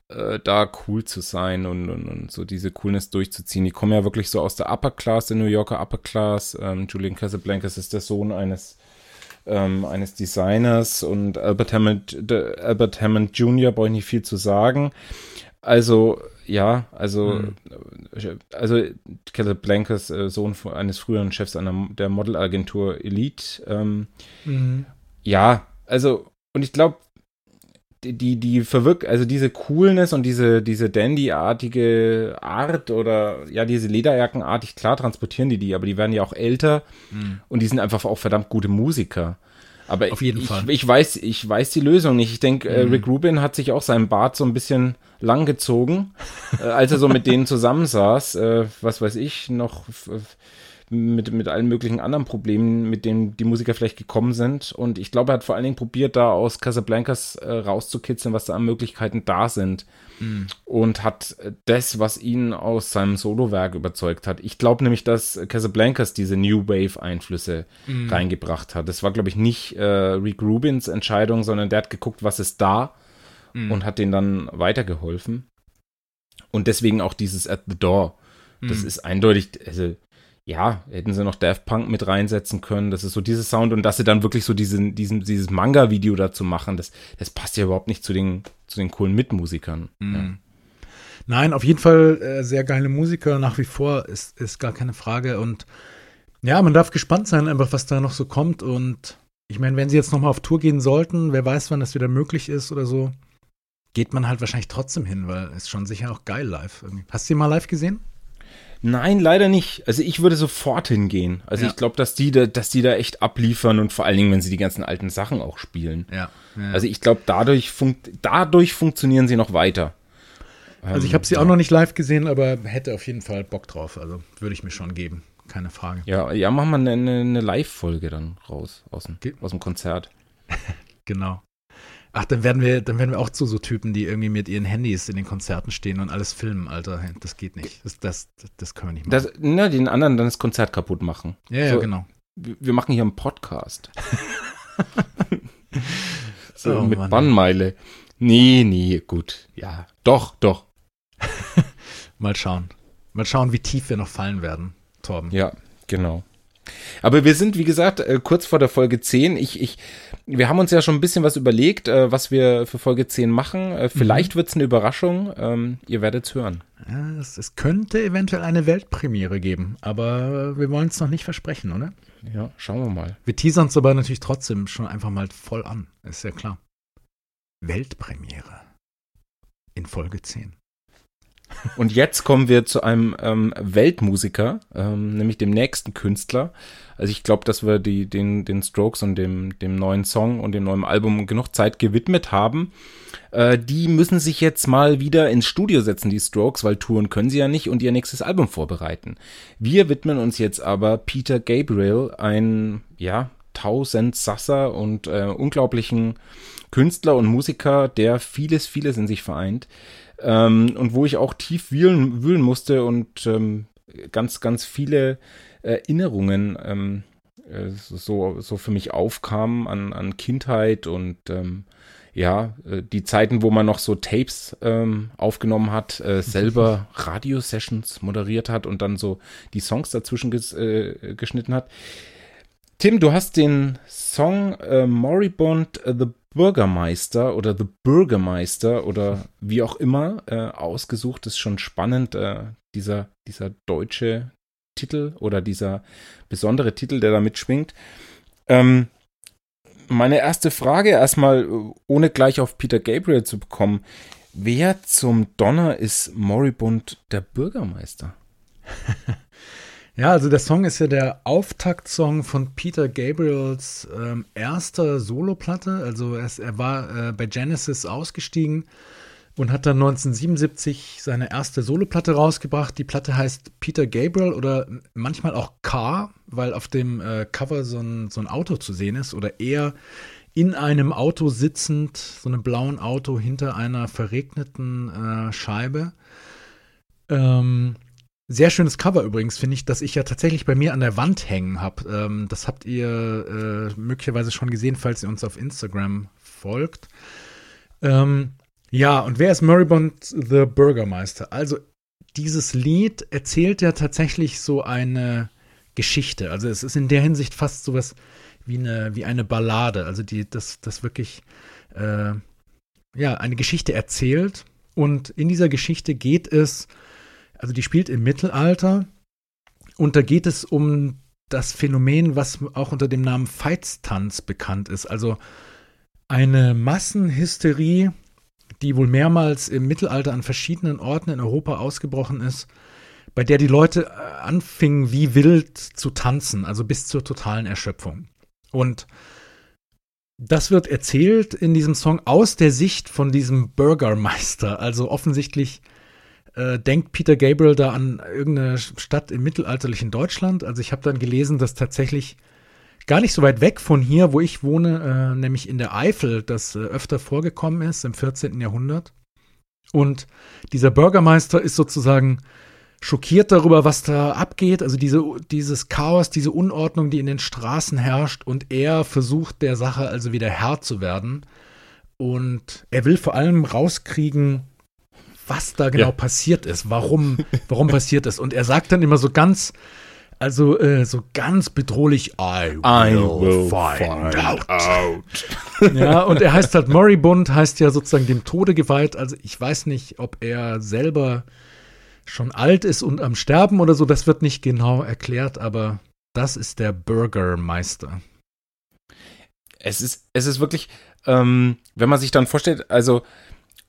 äh, da cool zu sein und, und, und, so diese Coolness durchzuziehen. Die kommen ja wirklich so aus der Upper Class, der New Yorker Upper Class. Ähm, Julian Casablancas ist der Sohn eines ähm, eines Designers und Albert Hammond, Albert Hammond Jr. brauche ich nicht viel zu sagen. Also ja, also, mhm. also Caleb Blankers, äh, Sohn von, eines früheren Chefs einer, der Modelagentur Elite. Ähm, mhm. Ja, also, und ich glaube, die, die, verwirkt, also diese Coolness und diese, diese Dandy-artige Art oder ja, diese Lederjackenartig, klar transportieren die die, aber die werden ja auch älter mhm. und die sind einfach auch verdammt gute Musiker. Aber Auf jeden ich, Fall. Ich weiß, ich weiß die Lösung nicht. Ich denke, äh, mhm. Rick Rubin hat sich auch seinen Bart so ein bisschen lang gezogen, äh, als er so mit denen zusammensaß. Äh, was weiß ich, noch mit, mit allen möglichen anderen Problemen, mit denen die Musiker vielleicht gekommen sind. Und ich glaube, er hat vor allen Dingen probiert, da aus Casablancas äh, rauszukitzeln, was da an Möglichkeiten da sind. Mhm. Und hat das, was ihn aus seinem Solowerk überzeugt hat. Ich glaube nämlich, dass Casablancas diese New Wave-Einflüsse mhm. reingebracht hat. Das war, glaube ich, nicht äh, Rick Rubins Entscheidung, sondern der hat geguckt, was ist da mhm. und hat denen dann weitergeholfen. Und deswegen auch dieses At the Door. Das mhm. ist eindeutig, also ja, hätten sie noch Daft Punk mit reinsetzen können. Das ist so dieses Sound und dass sie dann wirklich so diesen, diesen, dieses Manga-Video dazu machen, das, das passt ja überhaupt nicht zu den, zu den coolen Mitmusikern. Mhm. Ja. Nein, auf jeden Fall äh, sehr geile Musiker nach wie vor, ist, ist gar keine Frage. Und ja, man darf gespannt sein, einfach was da noch so kommt. Und ich meine, wenn sie jetzt nochmal auf Tour gehen sollten, wer weiß, wann das wieder möglich ist oder so, geht man halt wahrscheinlich trotzdem hin, weil es schon sicher auch geil live. Irgendwie. Hast du sie mal live gesehen? Nein, leider nicht. Also ich würde sofort hingehen. Also Ja. ich glaube, dass die, da, dass die da echt abliefern und vor allen Dingen, wenn sie die ganzen alten Sachen auch spielen. Ja. ja. Also ich glaube, dadurch, funkt, dadurch funktionieren sie noch weiter. Also ich habe sie auch noch nicht live gesehen, aber hätte auf jeden Fall Bock drauf. Also würde ich mir schon geben. Keine Frage. Ja, ja, machen wir eine, eine, eine Live-Folge dann raus aus dem, Ge- aus dem Konzert. Genau. Ach, dann werden wir, dann werden wir auch zu so Typen, die irgendwie mit ihren Handys in den Konzerten stehen und alles filmen, Alter. Das geht nicht. Das, das, das können wir nicht machen. Das, na, den anderen dann das Konzert kaputt machen. ja, ja, so- genau. Wir wir machen hier einen Podcast. so, Oh, mit Mann. Bannmeile. Nee, nee, gut. Ja, doch, doch. Mal schauen. Mal schauen, wie tief wir noch fallen werden, Torben. Ja, genau. Aber wir sind, wie gesagt, äh, kurz vor der Folge 10. Ich, ich, wir haben uns ja schon ein bisschen was überlegt, äh, was wir für Folge 10 machen. Äh, Vielleicht wird's eine Überraschung. Ähm, ihr hören. Ja, es, es könnte eventuell eine Weltpremiere geben, aber wir wollen es noch nicht versprechen, oder? Ja, schauen wir mal. Wir teasern es aber natürlich trotzdem schon einfach mal voll an. Ist ja klar. Weltpremiere. In Folge 10. Und jetzt kommen wir zu einem ähm, Weltmusiker, ähm, nämlich dem nächsten Künstler. Also ich glaube, dass wir die, den, den Strokes und dem, dem neuen Song und dem neuen Album genug Zeit gewidmet haben. Äh, die müssen sich jetzt mal wieder ins Studio setzen, die Strokes, weil touren können sie ja nicht und ihr nächstes Album vorbereiten. Wir widmen uns jetzt aber Peter Gabriel, ein, ja, Tausendsasser und äh, unglaublichen Künstler und Musiker, der vieles, vieles in sich vereint ähm, und wo ich auch tief wühlen, wühlen musste und ähm, ganz, ganz viele Erinnerungen ähm, äh, so, so für mich aufkamen an, an Kindheit und ähm, ja, äh, die Zeiten, wo man noch so Tapes ähm, aufgenommen hat, äh, selber Radiosessions moderiert hat und dann so die Songs dazwischen ges, äh, geschnitten hat. Tim, du hast den Song äh, Moribund äh, The Bürgermeister oder The Bürgermeister oder wie auch immer äh, ausgesucht. Das ist schon spannend, äh, dieser, dieser deutsche Titel oder dieser besondere Titel, der da mitschwingt. Ähm, meine erste Frage erstmal, ohne gleich auf Peter Gabriel zu bekommen. Wer zum Donner ist Moribund der Bürgermeister? Ja, also der Song ist ja der Auftaktsong von Peter Gabriels ähm, erster Soloplatte. Also er, ist, er war äh, bei Genesis ausgestiegen und hat dann 1977 seine erste Soloplatte rausgebracht. Die Platte heißt Peter Gabriel oder manchmal auch Car, weil auf dem äh, Cover so ein, so ein Auto zu sehen ist oder eher in einem Auto sitzend, so einem blauen Auto hinter einer verregneten äh, Scheibe. Ähm, sehr schönes Cover übrigens, finde ich, dass ich ja tatsächlich bei mir an der Wand hängen habe. Ähm, das habt ihr äh, möglicherweise schon gesehen, falls ihr uns auf Instagram folgt. Ähm, ja, und wer ist Moribund the Bürgermeister? Also, dieses Lied erzählt ja tatsächlich so eine Geschichte. Also, es ist in der Hinsicht fast sowas wie eine, wie eine Ballade. Also, die, das, das wirklich, äh, ja, eine Geschichte erzählt. Und in dieser Geschichte geht es also die spielt im Mittelalter und da geht es um das Phänomen, was auch unter dem Namen Feitstanz bekannt ist. Also eine Massenhysterie, die wohl mehrmals im Mittelalter an verschiedenen Orten in Europa ausgebrochen ist, bei der die Leute äh, anfingen wie wild zu tanzen, also bis zur totalen Erschöpfung. Und das wird erzählt in diesem Song aus der Sicht von diesem Bürgermeister, also offensichtlich äh, denkt Peter Gabriel da an irgendeine Stadt im mittelalterlichen Deutschland. Also ich habe dann gelesen, dass tatsächlich gar nicht so weit weg von hier, wo ich wohne, äh, nämlich in der Eifel, das äh, öfter vorgekommen ist im 14. Jahrhundert. Und dieser Bürgermeister ist sozusagen schockiert darüber, was da abgeht, also diese, dieses Chaos, diese Unordnung, die in den Straßen herrscht und er versucht der Sache also wieder Herr zu werden und er will vor allem rauskriegen, was da genau Ja. passiert ist, warum, warum passiert ist. Und er sagt dann immer so ganz, also äh, so ganz bedrohlich, I will, find, out. out. Ja, und er heißt halt Moribund, heißt ja sozusagen dem Tode geweiht. Also ich weiß nicht, ob er selber schon alt ist und am Sterben oder so, das wird nicht genau erklärt, aber das ist der Bürgermeister. Es ist, es ist wirklich, ähm, wenn man sich dann vorstellt, also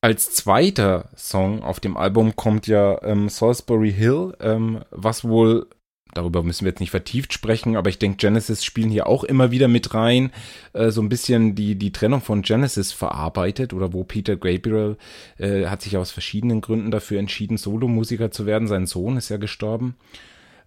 als zweiter Song auf dem Album kommt ja ähm, Salisbury Hill, ähm, was wohl, darüber müssen wir jetzt nicht vertieft sprechen, aber ich denke, Genesis spielen hier auch immer wieder mit rein, äh, so ein bisschen die, die Trennung von Genesis verarbeitet oder wo Peter Gabriel äh, hat sich aus verschiedenen Gründen dafür entschieden, Solomusiker zu werden. Sein Sohn ist ja gestorben.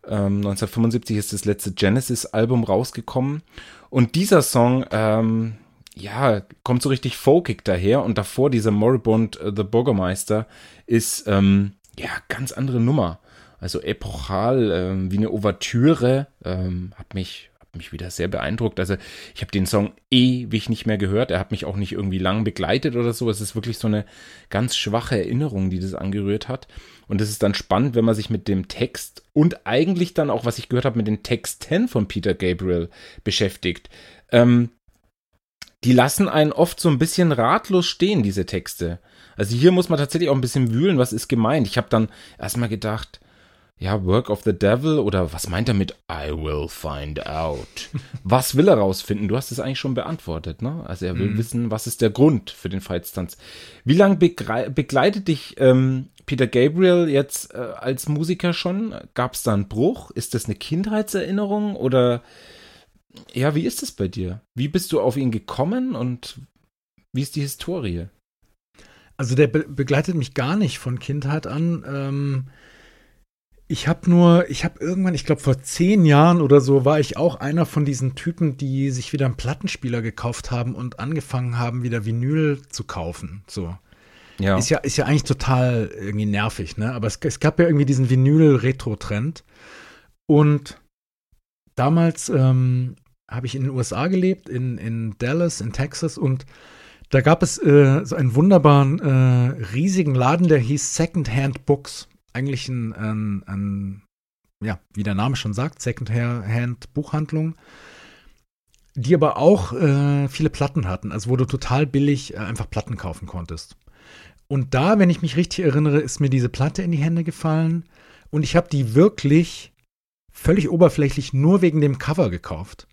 Ähm, 1975 ist das letzte Genesis-Album rausgekommen. Und dieser Song, ähm, ja, kommt so richtig folkig daher und davor dieser Moribund uh, The Bürgermeister ist, ähm, ja, ganz andere Nummer. Also epochal, ähm, wie eine Ouvertüre, ähm, hat mich, hat mich wieder sehr beeindruckt. Also ich habe den Song ewig nicht mehr gehört. Er hat mich auch nicht irgendwie lang begleitet oder so. Es ist wirklich so eine ganz schwache Erinnerung, die das angerührt hat. Und es ist dann spannend, wenn man sich mit dem Text und eigentlich dann auch, was ich gehört habe, mit den Texten von Peter Gabriel beschäftigt. Ähm, die lassen einen oft so ein bisschen ratlos stehen, diese Texte. Also hier muss man tatsächlich auch ein bisschen wühlen, was ist gemeint. Ich habe dann erstmal gedacht, ja, Work of the Devil oder was meint er mit I will find out? Was will er rausfinden? Du hast es eigentlich schon beantwortet, ne? Also er will mhm. wissen, was ist der Grund für den Fightstanz. Wie lange begleitet dich ähm, Peter Gabriel jetzt äh, als Musiker schon? Gab es da einen Bruch? Ist das eine Kindheitserinnerung oder ja, wie ist es bei dir? Wie bist du auf ihn gekommen und wie ist die Historie? Also der be begleitet mich gar nicht von Kindheit an. Ähm, ich habe nur, ich habe irgendwann, ich glaube vor zehn Jahren oder so, war ich auch einer von diesen Typen, die sich wieder einen Plattenspieler gekauft haben und angefangen haben, wieder Vinyl zu kaufen. So. Ja. Ist ja, ist ja eigentlich total irgendwie nervig, ne? Aber es, es gab ja irgendwie diesen Vinyl-Retro-Trend. Und damals ähm, habe ich in den USA gelebt, in, in Dallas, in Texas und da gab es äh, so einen wunderbaren, äh, riesigen Laden, der hieß Secondhand Books. Eigentlich ein, ein, ein, ja, wie der Name schon sagt, Secondhand Buchhandlung, die aber auch äh, viele Platten hatten, also wo du total billig äh, einfach Platten kaufen konntest. Und da, wenn ich mich richtig erinnere, ist mir diese Platte in die Hände gefallen und ich habe die wirklich völlig oberflächlich nur wegen dem Cover gekauft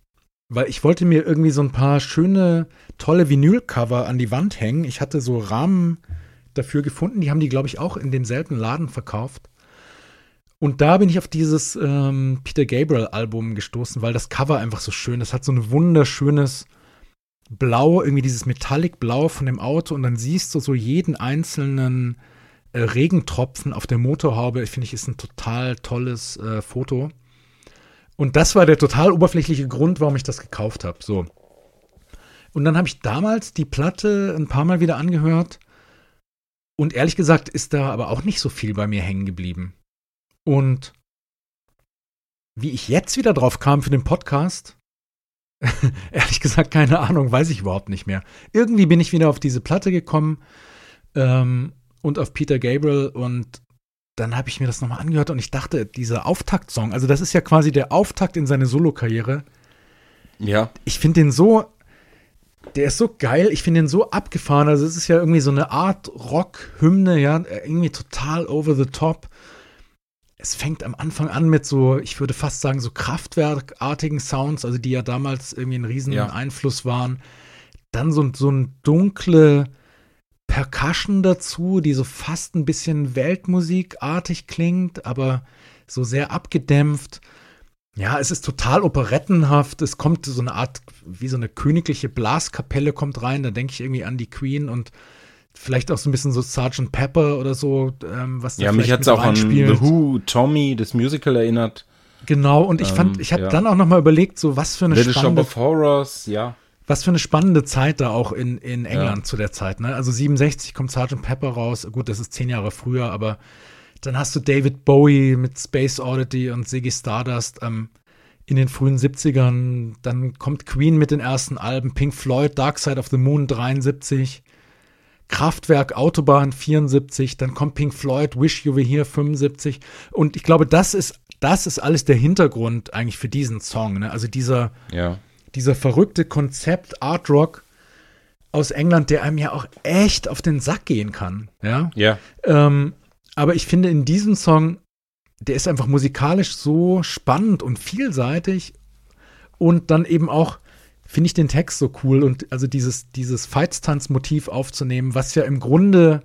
weil ich wollte mir irgendwie so ein paar schöne, tolle Vinylcover an die Wand hängen. Ich hatte so Rahmen dafür gefunden, die haben die, glaube ich, auch in demselben Laden verkauft. Und da bin ich auf dieses ähm, Peter Gabriel-Album gestoßen, weil das Cover einfach so schön ist. Das hat so ein wunderschönes Blau, irgendwie dieses Metallic-Blau von dem Auto und dann siehst du so jeden einzelnen äh, Regentropfen auf der Motorhaube. Finde ich, ist ein total tolles äh, Foto. Und das war der total oberflächliche Grund, warum ich das gekauft habe. So. Und dann habe ich damals die Platte ein paar Mal wieder angehört. Und ehrlich gesagt ist da aber auch nicht so viel bei mir hängen geblieben. Und wie ich jetzt wieder drauf kam für den Podcast, ehrlich gesagt, keine Ahnung, weiß ich überhaupt nicht mehr. Irgendwie bin ich wieder auf diese Platte gekommen ähm, und auf Peter Gabriel und dann habe ich mir das nochmal angehört und ich dachte, dieser Auftaktsong, also das ist ja quasi der Auftakt in seine Solokarriere. Ja. Ich finde den so, der ist so geil, ich finde den so abgefahren. Also es ist ja irgendwie so eine Art Rock-Hymne, ja, irgendwie total over the top. Es fängt am Anfang an mit so, ich würde fast sagen, so kraftwerkartigen Sounds, also die ja damals irgendwie ein riesen ja. Einfluss waren. Dann so, so ein dunkle, Percussion dazu, die so fast ein bisschen Weltmusikartig klingt, aber so sehr abgedämpft. Ja, es ist total operettenhaft. Es kommt so eine Art, wie so eine königliche Blaskapelle kommt rein. Da denke ich irgendwie an die Queen und vielleicht auch so ein bisschen so Sgt. Pepper oder so, ähm, was da Ja, mich hat es auch an The Who, Tommy, das Musical erinnert. Genau, und ich fand, ähm, ich habe ja. dann auch noch mal überlegt, so was für eine Little spannende, Shop of Horrors, ja was für eine spannende Zeit da auch in, in England ja. zu der Zeit. Ne? Also 67 kommt Sgt. Pepper raus. Gut, das ist zehn Jahre früher, aber dann hast du David Bowie mit Space Oddity und Ziggy Stardust ähm, in den frühen 70ern. Dann kommt Queen mit den ersten Alben, Pink Floyd, Dark Side of the Moon 73, Kraftwerk Autobahn 74, dann kommt Pink Floyd, Wish You Were Here 75. Und ich glaube, das ist, das ist alles der Hintergrund eigentlich für diesen Song. Ne? Also dieser ja dieser verrückte Konzept Art Rock aus England, der einem ja auch echt auf den Sack gehen kann. Ja. Ja. Ähm, aber ich finde in diesem Song, der ist einfach musikalisch so spannend und vielseitig und dann eben auch finde ich den Text so cool und also dieses, dieses Feitstanz-Motiv aufzunehmen, was ja im Grunde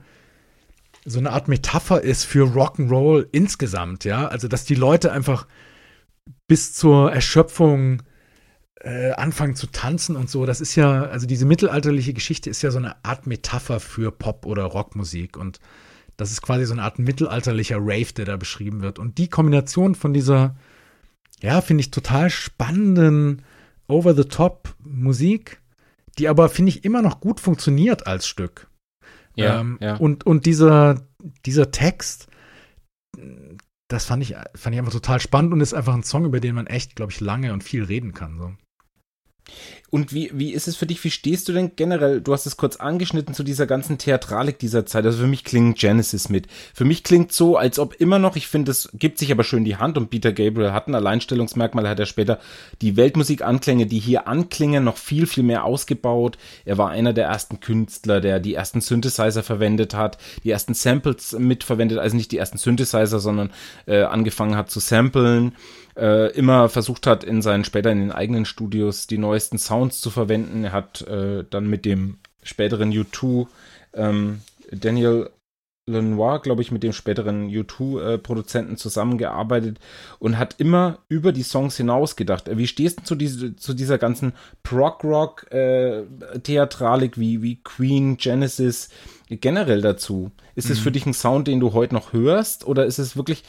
so eine Art Metapher ist für Rock'n'Roll insgesamt, ja. Also, dass die Leute einfach bis zur Erschöpfung äh, anfangen zu tanzen und so. Das ist ja, also diese mittelalterliche Geschichte ist ja so eine Art Metapher für Pop- oder Rockmusik und das ist quasi so eine Art mittelalterlicher Rave, der da beschrieben wird. Und die Kombination von dieser, ja, finde ich total spannenden Over-the-Top-Musik, die aber, finde ich, immer noch gut funktioniert als Stück. Ja, ähm, ja. Und, und dieser, dieser Text, das fand ich, fand ich einfach total spannend und ist einfach ein Song, über den man echt, glaube ich, lange und viel reden kann. So. Und wie, wie ist es für dich? Wie stehst du denn generell? Du hast es kurz angeschnitten zu dieser ganzen Theatralik dieser Zeit. Also für mich klingt Genesis mit. Für mich klingt so, als ob immer noch, ich finde, es gibt sich aber schön die Hand und Peter Gabriel hat ein Alleinstellungsmerkmal, hat er später die Weltmusikanklänge, die hier anklingen, noch viel, viel mehr ausgebaut. Er war einer der ersten Künstler, der die ersten Synthesizer verwendet hat, die ersten Samples mitverwendet, also nicht die ersten Synthesizer, sondern äh, angefangen hat zu samplen äh, immer versucht hat, in seinen später in den eigenen Studios die neuesten Sounds zu verwenden. Er hat äh, dann mit dem späteren U2 ähm, Daniel Lenoir, glaube ich, mit dem späteren U2-Produzenten äh, zusammengearbeitet und hat immer über die Songs hinaus gedacht. Wie stehst du zu, diese, zu dieser ganzen Prog-Rock-Theatralik äh, wie, wie Queen, Genesis generell dazu? Ist es mhm. für dich ein Sound, den du heute noch hörst oder ist es wirklich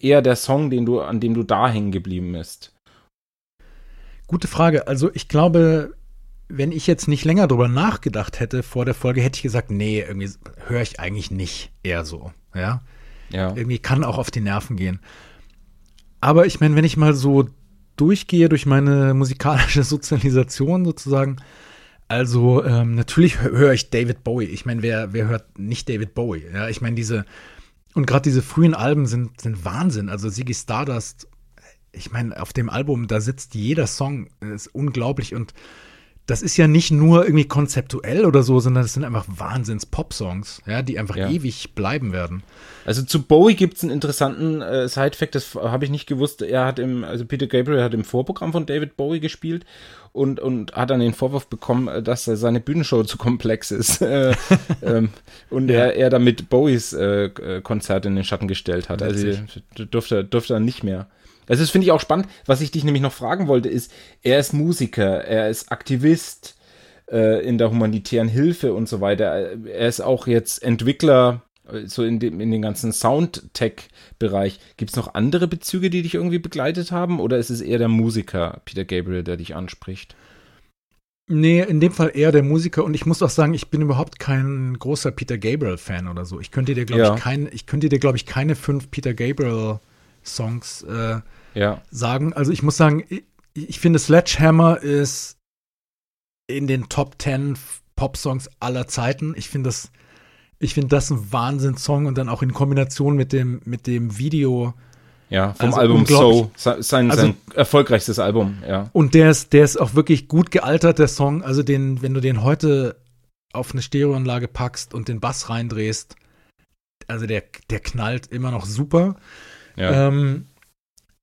eher der Song, den du, an dem du da hängen geblieben bist? Gute Frage. Also ich glaube, wenn ich jetzt nicht länger drüber nachgedacht hätte vor der Folge, hätte ich gesagt, nee, irgendwie höre ich eigentlich nicht eher so. Ja. Ja. Irgendwie kann auch auf die Nerven gehen. Aber ich meine, wenn ich mal so durchgehe durch meine musikalische Sozialisation sozusagen, also ähm, natürlich höre ich David Bowie. Ich meine, wer, wer hört nicht David Bowie? Ja, ich meine, diese und gerade diese frühen Alben sind, sind Wahnsinn. Also Ziggy Stardust, ich meine, auf dem Album, da sitzt jeder Song, ist unglaublich und das ist ja nicht nur irgendwie konzeptuell oder so, sondern es sind einfach Wahnsinns-Pop-Songs, ja, die einfach ja. ewig bleiben werden. Also zu Bowie gibt es einen interessanten äh, Side-Fact, das habe ich nicht gewusst. Er hat im, also Peter Gabriel hat im Vorprogramm von David Bowie gespielt und, und hat dann den Vorwurf bekommen, äh, dass seine Bühnenshow zu komplex ist. äh, ähm, und ja. er, er damit Bowies äh, Konzert in den Schatten gestellt hat. Also durfte, durfte er nicht mehr. Das finde ich auch spannend. Was ich dich nämlich noch fragen wollte, ist, er ist Musiker, er ist Aktivist äh, in der humanitären Hilfe und so weiter. Er ist auch jetzt Entwickler, äh, so in dem, in den ganzen Soundtech-Bereich. Gibt es noch andere Bezüge, die dich irgendwie begleitet haben? Oder ist es eher der Musiker, Peter Gabriel, der dich anspricht? Nee, in dem Fall eher der Musiker und ich muss auch sagen, ich bin überhaupt kein großer Peter Gabriel-Fan oder so. Ich könnte dir, glaube ja. ich, kein, ich könnte dir, glaube ich, keine fünf Peter Gabriel-Songs äh, ja. sagen. Also ich muss sagen, ich, ich finde Sledgehammer ist in den Top 10 Pop-Songs aller Zeiten. Ich finde das, ich finde das ein Wahnsinnssong und dann auch in Kombination mit dem, mit dem Video. Ja, vom also Album So, sein, also, sein erfolgreichstes Album, ja. Und der ist, der ist auch wirklich gut gealtert, der Song. Also den, wenn du den heute auf eine Stereoanlage packst und den Bass reindrehst, also der, der knallt immer noch super. Ja. Ähm,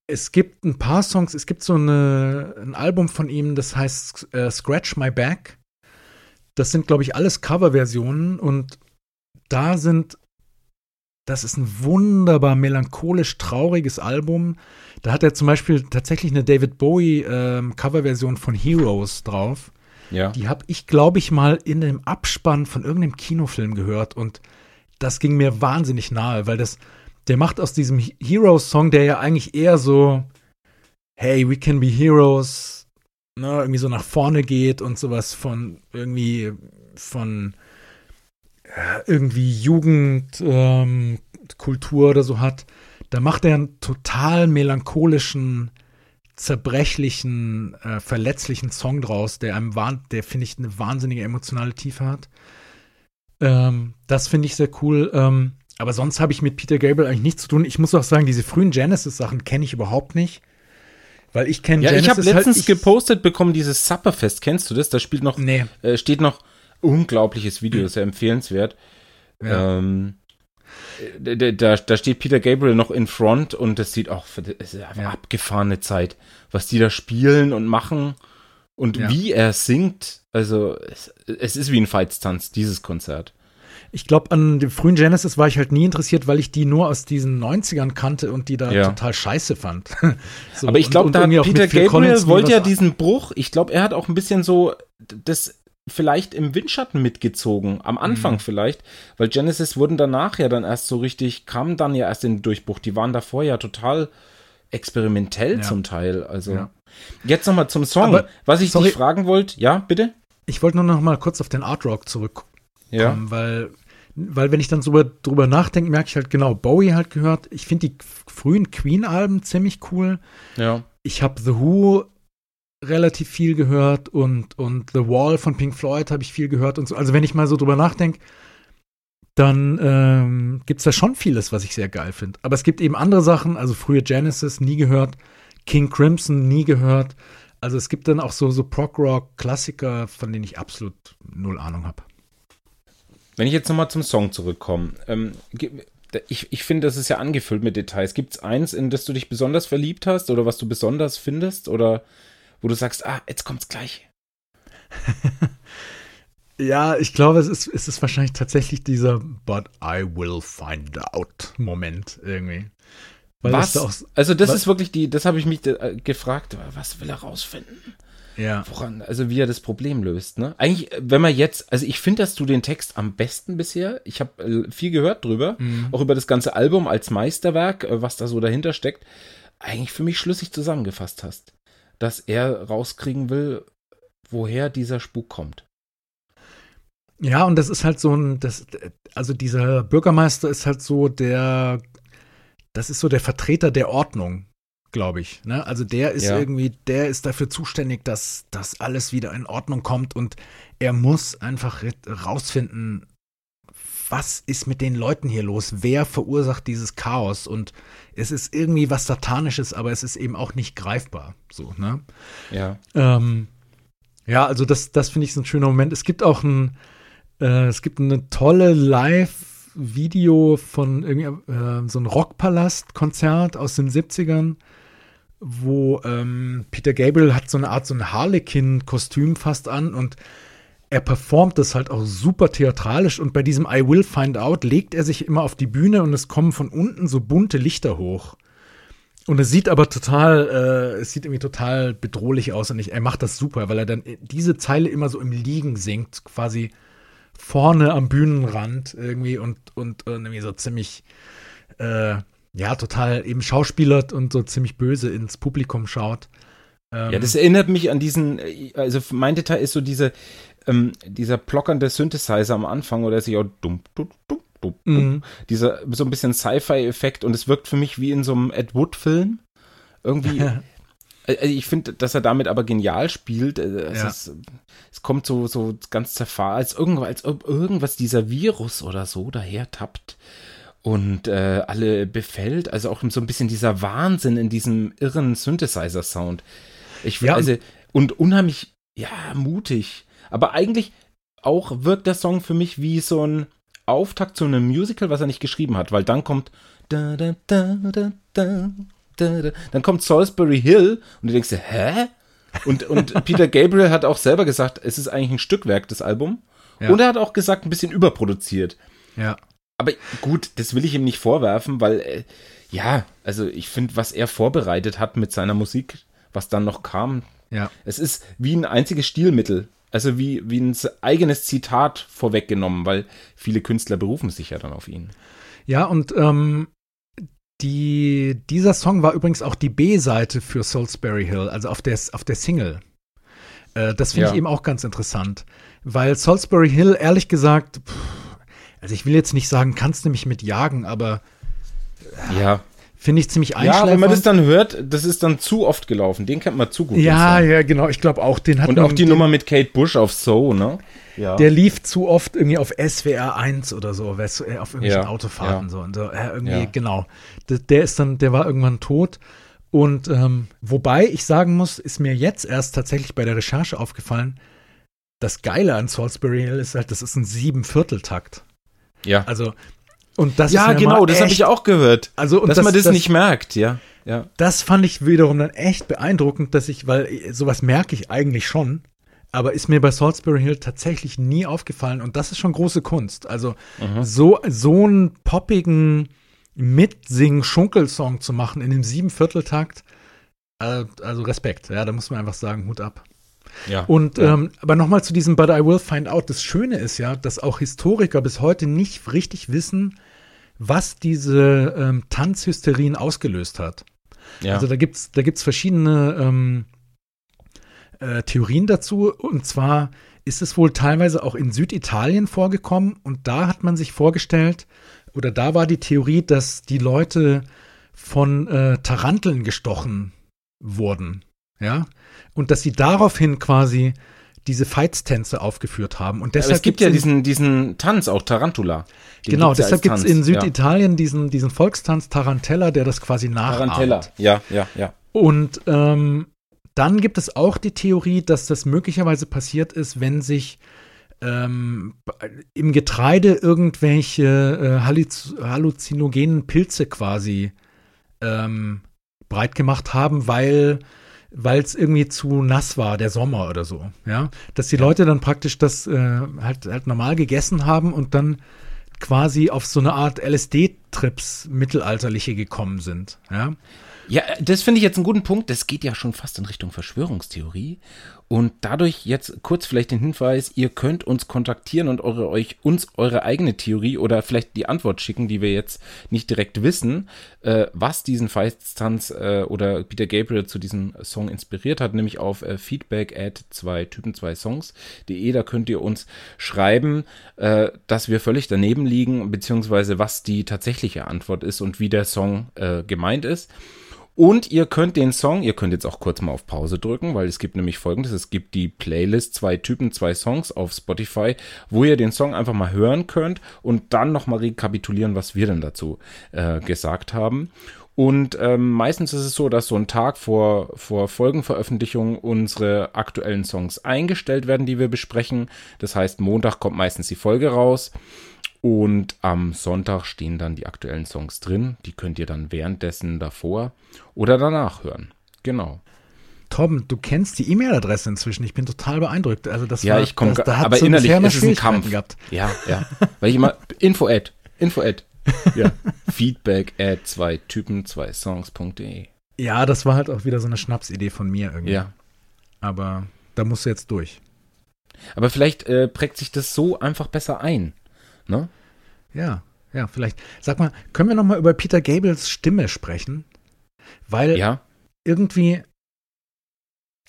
es gibt ein paar Songs, es gibt so eine, ein Album von ihm, das heißt äh, Scratch My Back. Das sind, glaube ich, alles Coverversionen und da sind, das ist ein wunderbar melancholisch trauriges Album. Da hat er zum Beispiel tatsächlich eine David Bowie ähm, Coverversion von Heroes drauf. Ja. Die habe ich, glaube ich, mal in dem Abspann von irgendeinem Kinofilm gehört und das ging mir wahnsinnig nahe, weil das, der macht aus diesem Heroes-Song, der ja eigentlich eher so, hey, we can be heroes, ne, irgendwie so nach vorne geht und sowas von irgendwie von äh, irgendwie Jugendkultur ähm, oder so hat. Da macht er einen total melancholischen, zerbrechlichen, äh, verletzlichen Song draus, der einem der finde ich eine wahnsinnige emotionale Tiefe hat. Ähm, das finde ich sehr cool. Ähm, aber sonst habe ich mit Peter Gabriel eigentlich nichts zu tun. Ich muss auch sagen, diese frühen Genesis-Sachen kenne ich überhaupt nicht. Weil ich kenne ja, Genesis. Ich habe halt letztens halt, gepostet bekommen, dieses Supperfest. Kennst du das? Da spielt noch, nee. äh, steht noch unglaubliches Video, ja empfehlenswert. Ja. Ähm, da, da, da, steht Peter Gabriel noch in Front und das sieht auch, das ist eine ja. abgefahrene Zeit. Was die da spielen und machen. Und Ja. wie er singt, also es, es ist wie ein Feitstanz, dieses Konzert. Ich glaube, an dem frühen Genesis war ich halt nie interessiert, weil ich die nur aus diesen 90ern kannte und die da Ja. total scheiße fand. So, Aber ich glaube, da Peter Gabriel wollte ja diesen Bruch, ich glaube, er hat auch ein bisschen so das vielleicht im Windschatten mitgezogen, am Anfang Mhm. vielleicht, weil Genesis wurden danach ja dann erst so richtig, kamen dann ja erst in den Durchbruch, die waren davor ja total experimentell Ja. zum Teil, also. Ja. Jetzt nochmal zum Song. Aber, Was ich sorry. dich fragen wollte, ja, bitte? Ich wollte nur noch mal kurz auf den Art Rock zurückkommen, Ja. weil, weil wenn ich dann drüber, drüber nachdenke, merke ich halt genau, Bowie halt gehört. Ich finde die frühen Queen-Alben ziemlich cool. Ja. Ich habe The Who relativ viel gehört und, und The Wall von Pink Floyd habe ich viel gehört und so. Also wenn ich mal so drüber nachdenke, dann ähm, gibt es da schon vieles, was ich sehr geil finde. Aber es gibt eben andere Sachen, also frühe Genesis nie gehört, King Crimson nie gehört. Also es gibt dann auch so, so Prog-Rock-Klassiker, von denen ich absolut null Ahnung habe. Wenn ich jetzt nochmal zum Song zurückkomme, ähm, ich, ich finde, das ist ja angefüllt mit Details. Gibt es eins, in das du dich besonders verliebt hast oder was du besonders findest oder wo du sagst, ah, jetzt kommt's gleich? Ja, ich glaube, es ist, es ist wahrscheinlich tatsächlich dieser But I will find out Moment irgendwie. Weil was? das da auch, also das was- ist wirklich die, das habe ich mich äh, gefragt, was will er rausfinden? Ja. Woran, also wie er das Problem löst, ne? Eigentlich, wenn man jetzt, also ich finde, dass du den Text am besten bisher, ich habe äh, viel gehört drüber, Mhm. auch über das ganze Album als Meisterwerk, äh, was da so dahinter steckt, eigentlich für mich schlüssig zusammengefasst hast. Dass er rauskriegen will, woher dieser Spuk kommt. Ja, und das ist halt so ein, das, also dieser Bürgermeister ist halt so der, das ist so der Vertreter der Ordnung, glaube ich. Ne? Also der ist Ja. irgendwie, der ist dafür zuständig, dass das alles wieder in Ordnung kommt und er muss einfach rausfinden, was ist mit den Leuten hier los? Wer verursacht dieses Chaos? Und es ist irgendwie was Satanisches, aber es ist eben auch nicht greifbar. So, ne? Ja. Ähm, ja, also das, das finde ich so ein schöner Moment. Es gibt auch ein, äh, es gibt eine tolle Live-Video von irgendwie, äh, so einem Rockpalast-Konzert aus den 70ern, wo ähm, Peter Gabriel hat so eine Art, so ein Harlequin-Kostüm fast an und er performt das halt auch super theatralisch und bei diesem I Will Find Out legt er sich immer auf die Bühne und es kommen von unten so bunte Lichter hoch. Und es sieht aber total, äh, es sieht irgendwie total bedrohlich aus und ich, er macht das super, weil er dann diese Zeile immer so im Liegen singt, quasi vorne am Bühnenrand irgendwie und, und irgendwie so ziemlich, äh, ja, total eben schauspielert und so ziemlich böse ins Publikum schaut. Ähm, Ja, das erinnert mich an diesen, also mein Detail ist so diese, ähm, dieser plockernde Synthesizer am Anfang oder sich auch dumm, dumm, dumm, dumm, dumm. Mhm. Dieser, so ein bisschen Sci-Fi-Effekt und es wirkt für mich wie in so einem Ed Wood-Film. Irgendwie, also ich finde, dass er damit aber genial spielt. äh, Es, Ja. ist, es kommt so, so ganz zerfahren, als, irgend, als ob irgendwas dieser Virus oder so daher tappt und äh, alle befällt. Also auch so ein bisschen dieser Wahnsinn in diesem irren Synthesizer-Sound. Ich Ja. also und unheimlich, ja, mutig. Aber eigentlich auch wirkt der Song für mich wie so ein Auftakt zu einem Musical, was er nicht geschrieben hat, weil dann kommt da, da, da, da, da, da, da. dann kommt Salisbury Hill und du denkst dir, hä? Und, und Peter Gabriel hat auch selber gesagt, es ist eigentlich ein Stückwerk, das Album. Ja. Und er hat auch gesagt, ein bisschen überproduziert. ja. Aber gut, das will ich ihm nicht vorwerfen, weil, äh, ja, also ich finde, was er vorbereitet hat mit seiner Musik, was dann noch kam, Ja. es ist wie ein einziges Stilmittel. Also wie, wie ein eigenes Zitat vorweggenommen, weil viele Künstler berufen sich ja dann auf ihn. Ja, und ähm, die, dieser Song war übrigens auch die B-Seite für Salisbury Hill, also auf der, auf der Single. Äh, das finde Ja. ich eben auch ganz interessant, weil Salisbury Hill, ehrlich gesagt, pff, also ich will jetzt nicht sagen, kannst du mich mit jagen, aber Ja. finde ich ziemlich Ja, einschläfernd. wenn man das dann hört, das ist dann zu oft gelaufen. Den kennt man zu gut. ja, ja, genau, ich glaube auch, den hat Und man- auch die den, Nummer mit Kate Bush auf So, ne? Ja. Der lief zu oft irgendwie auf SWR 1 oder so, weißt du, äh, auf irgendwelchen Ja, Autofahrten ja. so. Und so äh, irgendwie, Ja. genau. Der, der ist dann, der war irgendwann tot. Und ähm, wobei ich sagen muss, ist mir jetzt erst tatsächlich bei der Recherche aufgefallen, das Geile an Salisbury Hill ist halt, das ist ein Siebenvierteltakt. Ja. Also, und das ja, ist genau, das habe ich auch gehört. Also, und dass das, man das, das nicht merkt, ja. Ja. Das fand ich wiederum dann echt beeindruckend, dass ich, weil sowas merke ich eigentlich schon, aber ist mir bei Salisbury Hill tatsächlich nie aufgefallen und das ist schon große Kunst. Also so, so einen poppigen Mitsing-Schunkelsong zu machen in dem Siebenvierteltakt, äh, also Respekt, ja, da muss man einfach sagen, Hut ab. Ja. Und ja. ähm, aber nochmal zu diesem But I Will Find Out. Das Schöne ist ja, dass auch Historiker bis heute nicht richtig wissen, was diese ähm, Tanzhysterien ausgelöst hat. ja. Also da gibt's da gibt's verschiedene ähm, äh, Theorien dazu. Und zwar ist es wohl teilweise auch in Süditalien vorgekommen. Und da hat man sich vorgestellt, oder da war die Theorie, dass die Leute von äh, Taranteln gestochen wurden. Ja. Und dass sie daraufhin quasi diese Feitstänze aufgeführt haben. Und Aber deshalb es gibt ja diesen, diesen Tanz, auch Tarantula. Den Genau, gibt's ja deshalb gibt es in ja. Süditalien diesen, diesen Volkstanz Tarantella, der das quasi nachahmt. Tarantella, ja, ja, ja. Und ähm, dann gibt es auch die Theorie, dass das möglicherweise passiert ist, wenn sich ähm, im Getreide irgendwelche äh, Halluz halluzinogenen Pilze quasi ähm, breit gemacht haben, weil weil es irgendwie zu nass war, der Sommer oder so, ja, dass die Leute dann praktisch das äh, halt, halt normal gegessen haben und dann quasi auf so eine Art LSD-Trips mittelalterliche gekommen sind, ja. Ja, das finde ich jetzt einen guten Punkt. Das geht ja schon fast in Richtung Verschwörungstheorie. Und dadurch jetzt kurz vielleicht den Hinweis, ihr könnt uns kontaktieren und eure, euch uns eure eigene Theorie oder vielleicht die Antwort schicken, die wir jetzt nicht direkt wissen, äh, was diesen Feiststanz äh, oder Peter Gabriel zu diesem Song inspiriert hat, nämlich auf äh, feedback at zwei Typen zwei Songs.de. Da könnt ihr uns schreiben, äh, dass wir völlig daneben liegen, beziehungsweise was die tatsächliche Antwort ist und wie der Song äh, gemeint ist. Und ihr könnt den Song, ihr könnt jetzt auch kurz mal auf Pause drücken, weil es gibt nämlich folgendes, es gibt die Playlist zwei Typen, zwei Songs auf Spotify, wo ihr den Song einfach mal hören könnt und dann nochmal rekapitulieren, was wir denn dazu äh, gesagt haben. Und ähm, meistens ist es so, dass so ein Tag vor, vor Folgenveröffentlichung unsere aktuellen Songs eingestellt werden, die wir besprechen. Das heißt, Montag kommt meistens die Folge raus. Und am Sonntag stehen dann die aktuellen Songs drin. Die könnt ihr dann währenddessen davor oder danach hören. Genau. Tom, du kennst die E-Mail-Adresse inzwischen. Ich bin total beeindruckt. Also das Ja, war, ich komme, da aber so innerlich ist es ein Kampf. Gehabt. Ja, ja. Weil ich immer, Info at, Info at, ja. Feedback at zwei Typen, zwei Songs.de. Ja, das war halt auch wieder so eine Schnapsidee von mir irgendwie. Ja. Aber da musst du jetzt durch. Aber vielleicht äh, prägt sich das so einfach besser ein. Ne? Ja, ja, vielleicht. Sag mal, können wir noch mal über Peter Gables Stimme sprechen? Weil Ja. irgendwie,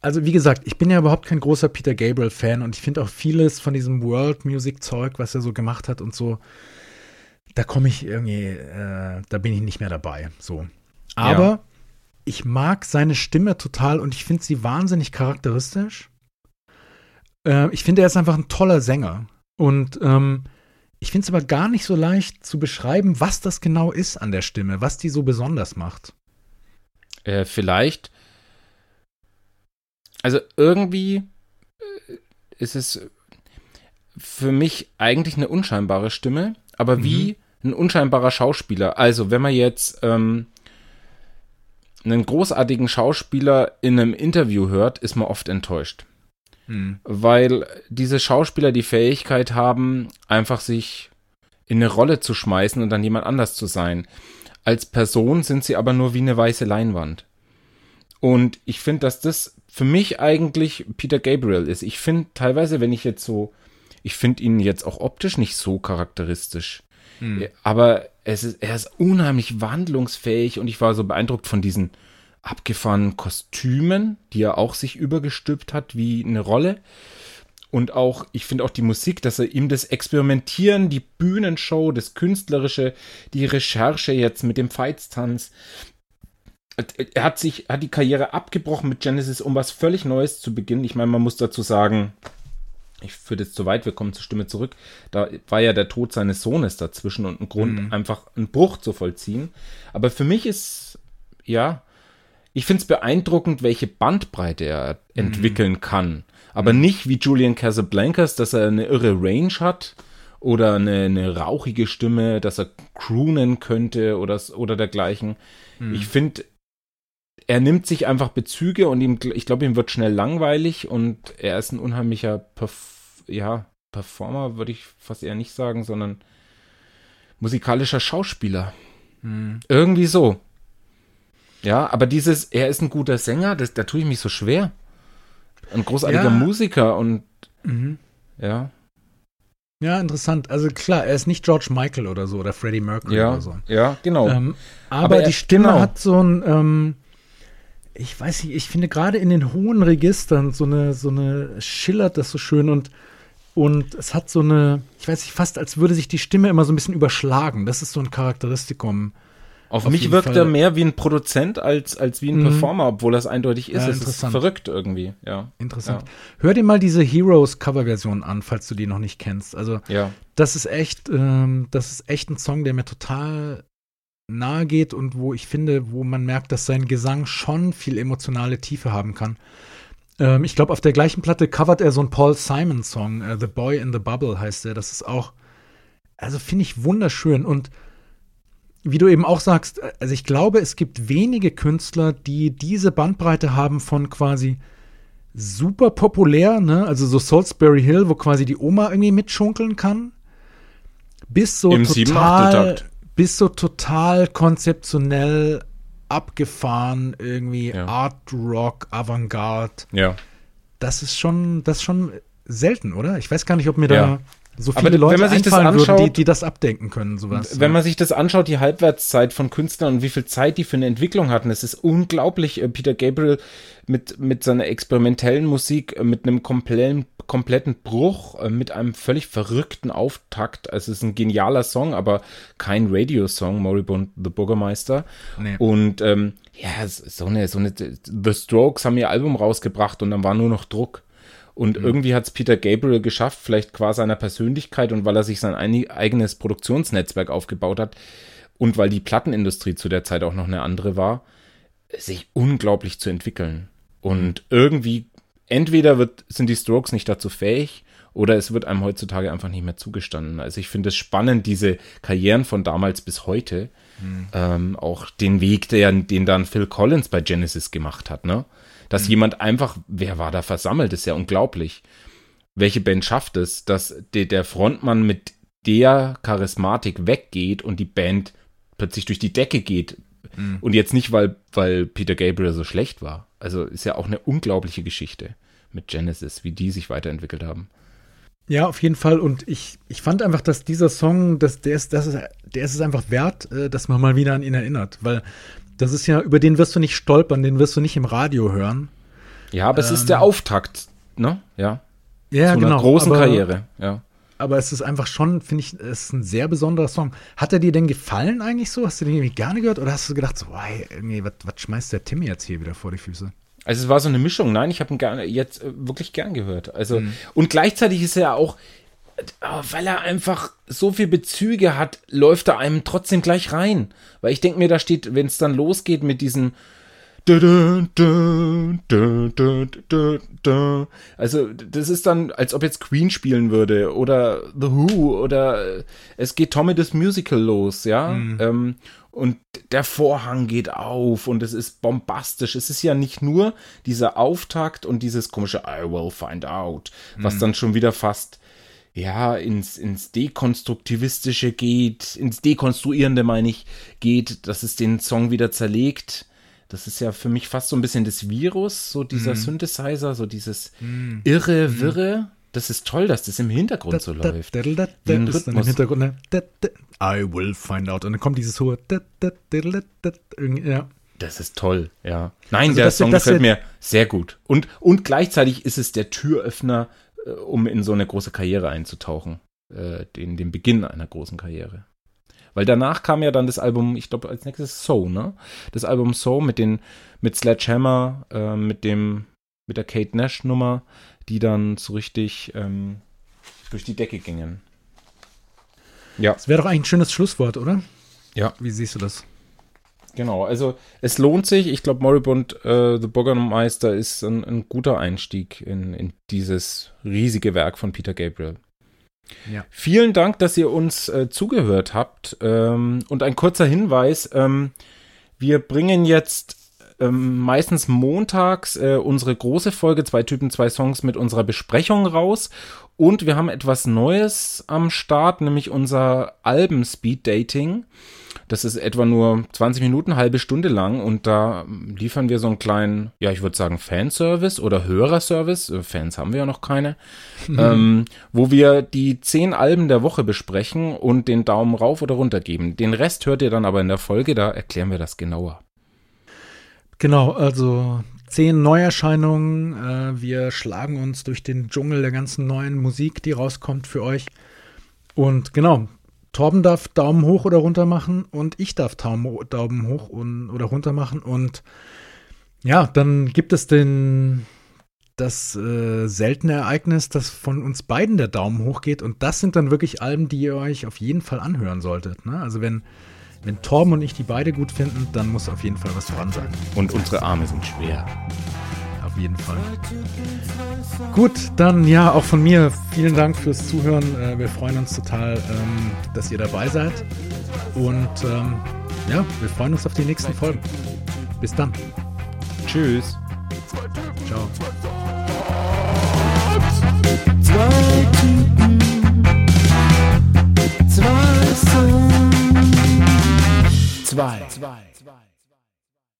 also wie gesagt, ich bin ja überhaupt kein großer Peter Gabriel-Fan und ich finde auch vieles von diesem World-Music-Zeug, was er so gemacht hat und so, da komme ich irgendwie, äh, da bin ich nicht mehr dabei. So. Aber Ja. ich mag seine Stimme total und ich finde sie wahnsinnig charakteristisch. Äh, ich finde, er ist einfach ein toller Sänger. Und ähm, ich finde es aber gar nicht so leicht zu beschreiben, was das genau ist an der Stimme, was die so besonders macht. Äh, vielleicht. Also irgendwie äh, ist es für mich eigentlich eine unscheinbare Stimme, aber wie ein unscheinbarer Schauspieler. Also wenn man jetzt ähm, einen großartigen Schauspieler in einem Interview hört, ist man oft enttäuscht. Weil diese Schauspieler die Fähigkeit haben, einfach sich in eine Rolle zu schmeißen und dann jemand anders zu sein. Als Person sind sie aber nur wie eine weiße Leinwand. Und ich finde, dass das für mich eigentlich Peter Gabriel ist. Ich finde teilweise, wenn ich jetzt so, ich finde ihn jetzt auch optisch nicht so charakteristisch. Aber es ist, er ist unheimlich wandlungsfähig und ich war so beeindruckt von diesen abgefahrenen Kostümen, die er auch sich übergestülpt hat wie eine Rolle. Und auch, ich finde auch die Musik, dass er ihm das Experimentieren, die Bühnenshow, das Künstlerische, die Recherche jetzt mit dem Feitstanz, er hat sich, hat die Karriere abgebrochen mit Genesis, um was völlig Neues zu beginnen. Ich meine, man muss dazu sagen, ich führe jetzt zu weit, wir kommen zur Stimme zurück. Da war ja der Tod seines Sohnes dazwischen und ein Grund, einfach einen Bruch zu vollziehen. Aber für mich ist, ja, ich finde es beeindruckend, welche Bandbreite er entwickeln kann. Aber nicht wie Julian Casablancas, dass er eine irre Range hat oder eine, eine rauchige Stimme, dass er croonen könnte oder, oder dergleichen. Ich finde, er nimmt sich einfach Bezüge und ihm, ich glaube, ihm wird schnell langweilig und er ist ein unheimlicher Perf ja, Performer, würde ich fast eher nicht sagen, sondern musikalischer Schauspieler. Hm. Irgendwie so. Ja, aber dieses, er ist ein guter Sänger, das, da tue ich mich so schwer. Ein großartiger ja. Musiker und mhm. ja. Ja, interessant. Also klar, er ist nicht George Michael oder so oder Freddie Mercury ja, oder so. Ja, genau. Ähm, aber, aber er, die Stimme genau. hat so ein, ähm, ich weiß nicht, ich finde gerade in den hohen Registern so eine, so eine schillert das so schön und und es hat so eine, ich weiß nicht, fast als würde sich die Stimme immer so ein bisschen überschlagen. Das ist so ein Charakteristikum. Auf, Auf mich wirkt Fall. er mehr wie ein Produzent als, als wie ein mhm. Performer, obwohl das eindeutig ist. Ja, es ist verrückt irgendwie, ja. Interessant. Ja. Hör dir mal diese Heroes Coverversion an, falls du die noch nicht kennst. Also, ja. das ist echt, ähm, das ist echt ein Song, der mir total nahe geht und wo ich finde, wo man merkt, dass sein Gesang schon viel emotionale Tiefe haben kann. Ähm, ich glaube, auf der gleichen Platte covert er so einen Paul Simon-Song, äh, The Boy in the Bubble heißt der. Das ist auch, also finde ich wunderschön. Und wie du eben auch sagst, äh, also ich glaube, es gibt wenige Künstler, die diese Bandbreite haben von quasi super populär, ne? also so Salisbury Hill, wo quasi die Oma irgendwie mitschunkeln kann, bis so Im total, bis so total konzeptionell abgefahren, irgendwie ja. Art Rock, Avantgarde. Ja. Das ist schon, das ist schon selten, oder? Ich weiß gar nicht, ob mir ja. da so viele Aber Leute wenn man sich das anschaut, würden, die, die das abdenken können, sowas. Wenn man sich das anschaut, die Halbwertszeit von Künstlern und wie viel Zeit die für eine Entwicklung hatten, es ist unglaublich. Äh, Peter Gabriel mit, mit seiner experimentellen Musik, äh, mit einem kompletten, kompletten Bruch, äh, mit einem völlig verrückten Auftakt. Also es ist ein genialer Song, aber kein Radiosong, Moribund the Bürgermeister. Nee. Und ähm, ja, so eine, so eine, The Strokes haben ihr Album rausgebracht und dann war nur noch Druck. Und mhm. irgendwie hat es Peter Gabriel geschafft, vielleicht qua seiner Persönlichkeit und weil er sich sein eigenes Produktionsnetzwerk aufgebaut hat und weil die Plattenindustrie zu der Zeit auch noch eine andere war, sich unglaublich zu entwickeln. Und irgendwie, entweder wird, sind die Strokes nicht dazu fähig oder es wird einem heutzutage einfach nicht mehr zugestanden. Also ich finde es spannend, diese Karrieren von damals bis heute. Mhm. Ähm, auch den Weg, der, den dann Phil Collins bei Genesis gemacht hat, ne? Dass mhm. jemand einfach, wer war da versammelt, ist ja unglaublich. Welche Band schafft es, dass de, der Frontmann mit der Charismatik weggeht und die Band plötzlich durch die Decke geht. Mhm. Und jetzt nicht, weil, weil Peter Gabriel so schlecht war. Also ist ja auch eine unglaubliche Geschichte mit Genesis, wie die sich weiterentwickelt haben. Ja, auf jeden Fall. Und ich, ich fand einfach, dass dieser Song, dass der ist, das ist, der ist es einfach wert, äh, dass man mal wieder an ihn erinnert. Weil das ist ja, über den wirst du nicht stolpern, den wirst du nicht im Radio hören. Ja, aber ähm, es ist der ähm, Auftakt, ne? Ja. Ja, Zu genau. Einer großen aber, Karriere, ja. Aber es ist einfach schon, finde ich, es ist ein sehr besonderer Song. Hat er dir denn gefallen eigentlich so? Hast du den irgendwie gerne gehört? Oder hast du gedacht, so, wow, irgendwie, was, schmeißt der Tim jetzt hier wieder vor die Füße? Also es war so eine Mischung. Nein, ich habe ihn gerne, jetzt äh, wirklich gern gehört. Also, mhm. und gleichzeitig ist er auch, weil er einfach so viel Bezüge hat, läuft er einem trotzdem gleich rein. Weil ich denke mir, da steht, wenn es dann losgeht mit diesen also, das ist dann, als ob jetzt Queen spielen würde oder The Who oder es geht Tommy das Musical los, ja. Mhm. Ähm, und der Vorhang geht auf und es ist bombastisch. Es ist ja nicht nur dieser Auftakt und dieses komische I will find out, was mhm. dann schon wieder fast ja, ins, ins Dekonstruktivistische geht, ins Dekonstruierende meine ich, geht, dass es den Song wieder zerlegt. Das ist ja für mich fast so ein bisschen das Virus, so dieser mm. Synthesizer, so dieses mm. irre, mhm. wirre. Das ist toll, dass das im Hintergrund so läuft. Da, da, da, Im Hintergrund, ne? I will find out. Und dann kommt dieses hohe. Ja. Das ist toll, ja. Nein, also der Song gefällt mir sehr gut. Und, und gleichzeitig ist es der Türöffner um in so eine große Karriere einzutauchen. Äh, den, den Beginn einer großen Karriere. Weil danach kam ja dann das Album, ich glaube als nächstes So, ne? Das Album So mit den, mit Sledgehammer, äh, mit dem, mit der Kate Nash Nummer, die dann so richtig ähm, durch die Decke gingen. Ja. Das wäre doch eigentlich ein schönes Schlusswort, oder? Ja. Wie siehst du das? Genau, also es lohnt sich. Ich glaube, Moribund äh, The Bürgermeister ist ein, ein guter Einstieg in, in, dieses riesige Werk von Peter Gabriel. Ja. Vielen Dank, dass ihr uns äh, zugehört habt. Ähm, und ein kurzer Hinweis: ähm, Wir bringen jetzt ähm, meistens montags äh, unsere große Folge, zwei Typen, zwei Songs mit unserer Besprechung raus. Und wir haben etwas Neues am Start, nämlich unser Alben Speed Dating. Das ist etwa nur 20 Minuten, halbe Stunde lang und da liefern wir so einen kleinen, ja, ich würde sagen Fanservice oder Hörerservice. Äh, Fans haben wir ja noch keine. Mhm. Ähm, wo wir die zehn Alben der Woche besprechen und den Daumen rauf oder runter geben. Den Rest hört ihr dann aber in der Folge, da erklären wir das genauer. Genau, also zehn Neuerscheinungen. Äh, wir schlagen uns durch den Dschungel der ganzen neuen Musik, die rauskommt für euch. Und genau, Torben darf Daumen hoch oder runter machen und ich darf Daumen hoch und, oder runter machen. Und ja, dann gibt es den, das äh, seltene Ereignis, dass von uns beiden der Daumen hoch geht. Und das sind dann wirklich Alben, die ihr euch auf jeden Fall anhören solltet. Ne? Also wenn wenn Torben und ich die beide gut finden, dann muss auf jeden Fall was dran sein. Und unsere Arme sind schwer. Auf jeden Fall. Gut, dann ja, auch von mir vielen Dank fürs Zuhören. Äh, wir freuen uns total, ähm, dass ihr dabei seid. Und ähm, ja, wir freuen uns auf die nächsten Folgen. Bis dann. Tschüss. Ciao. Zwei Typen, zwei Söhne. 2.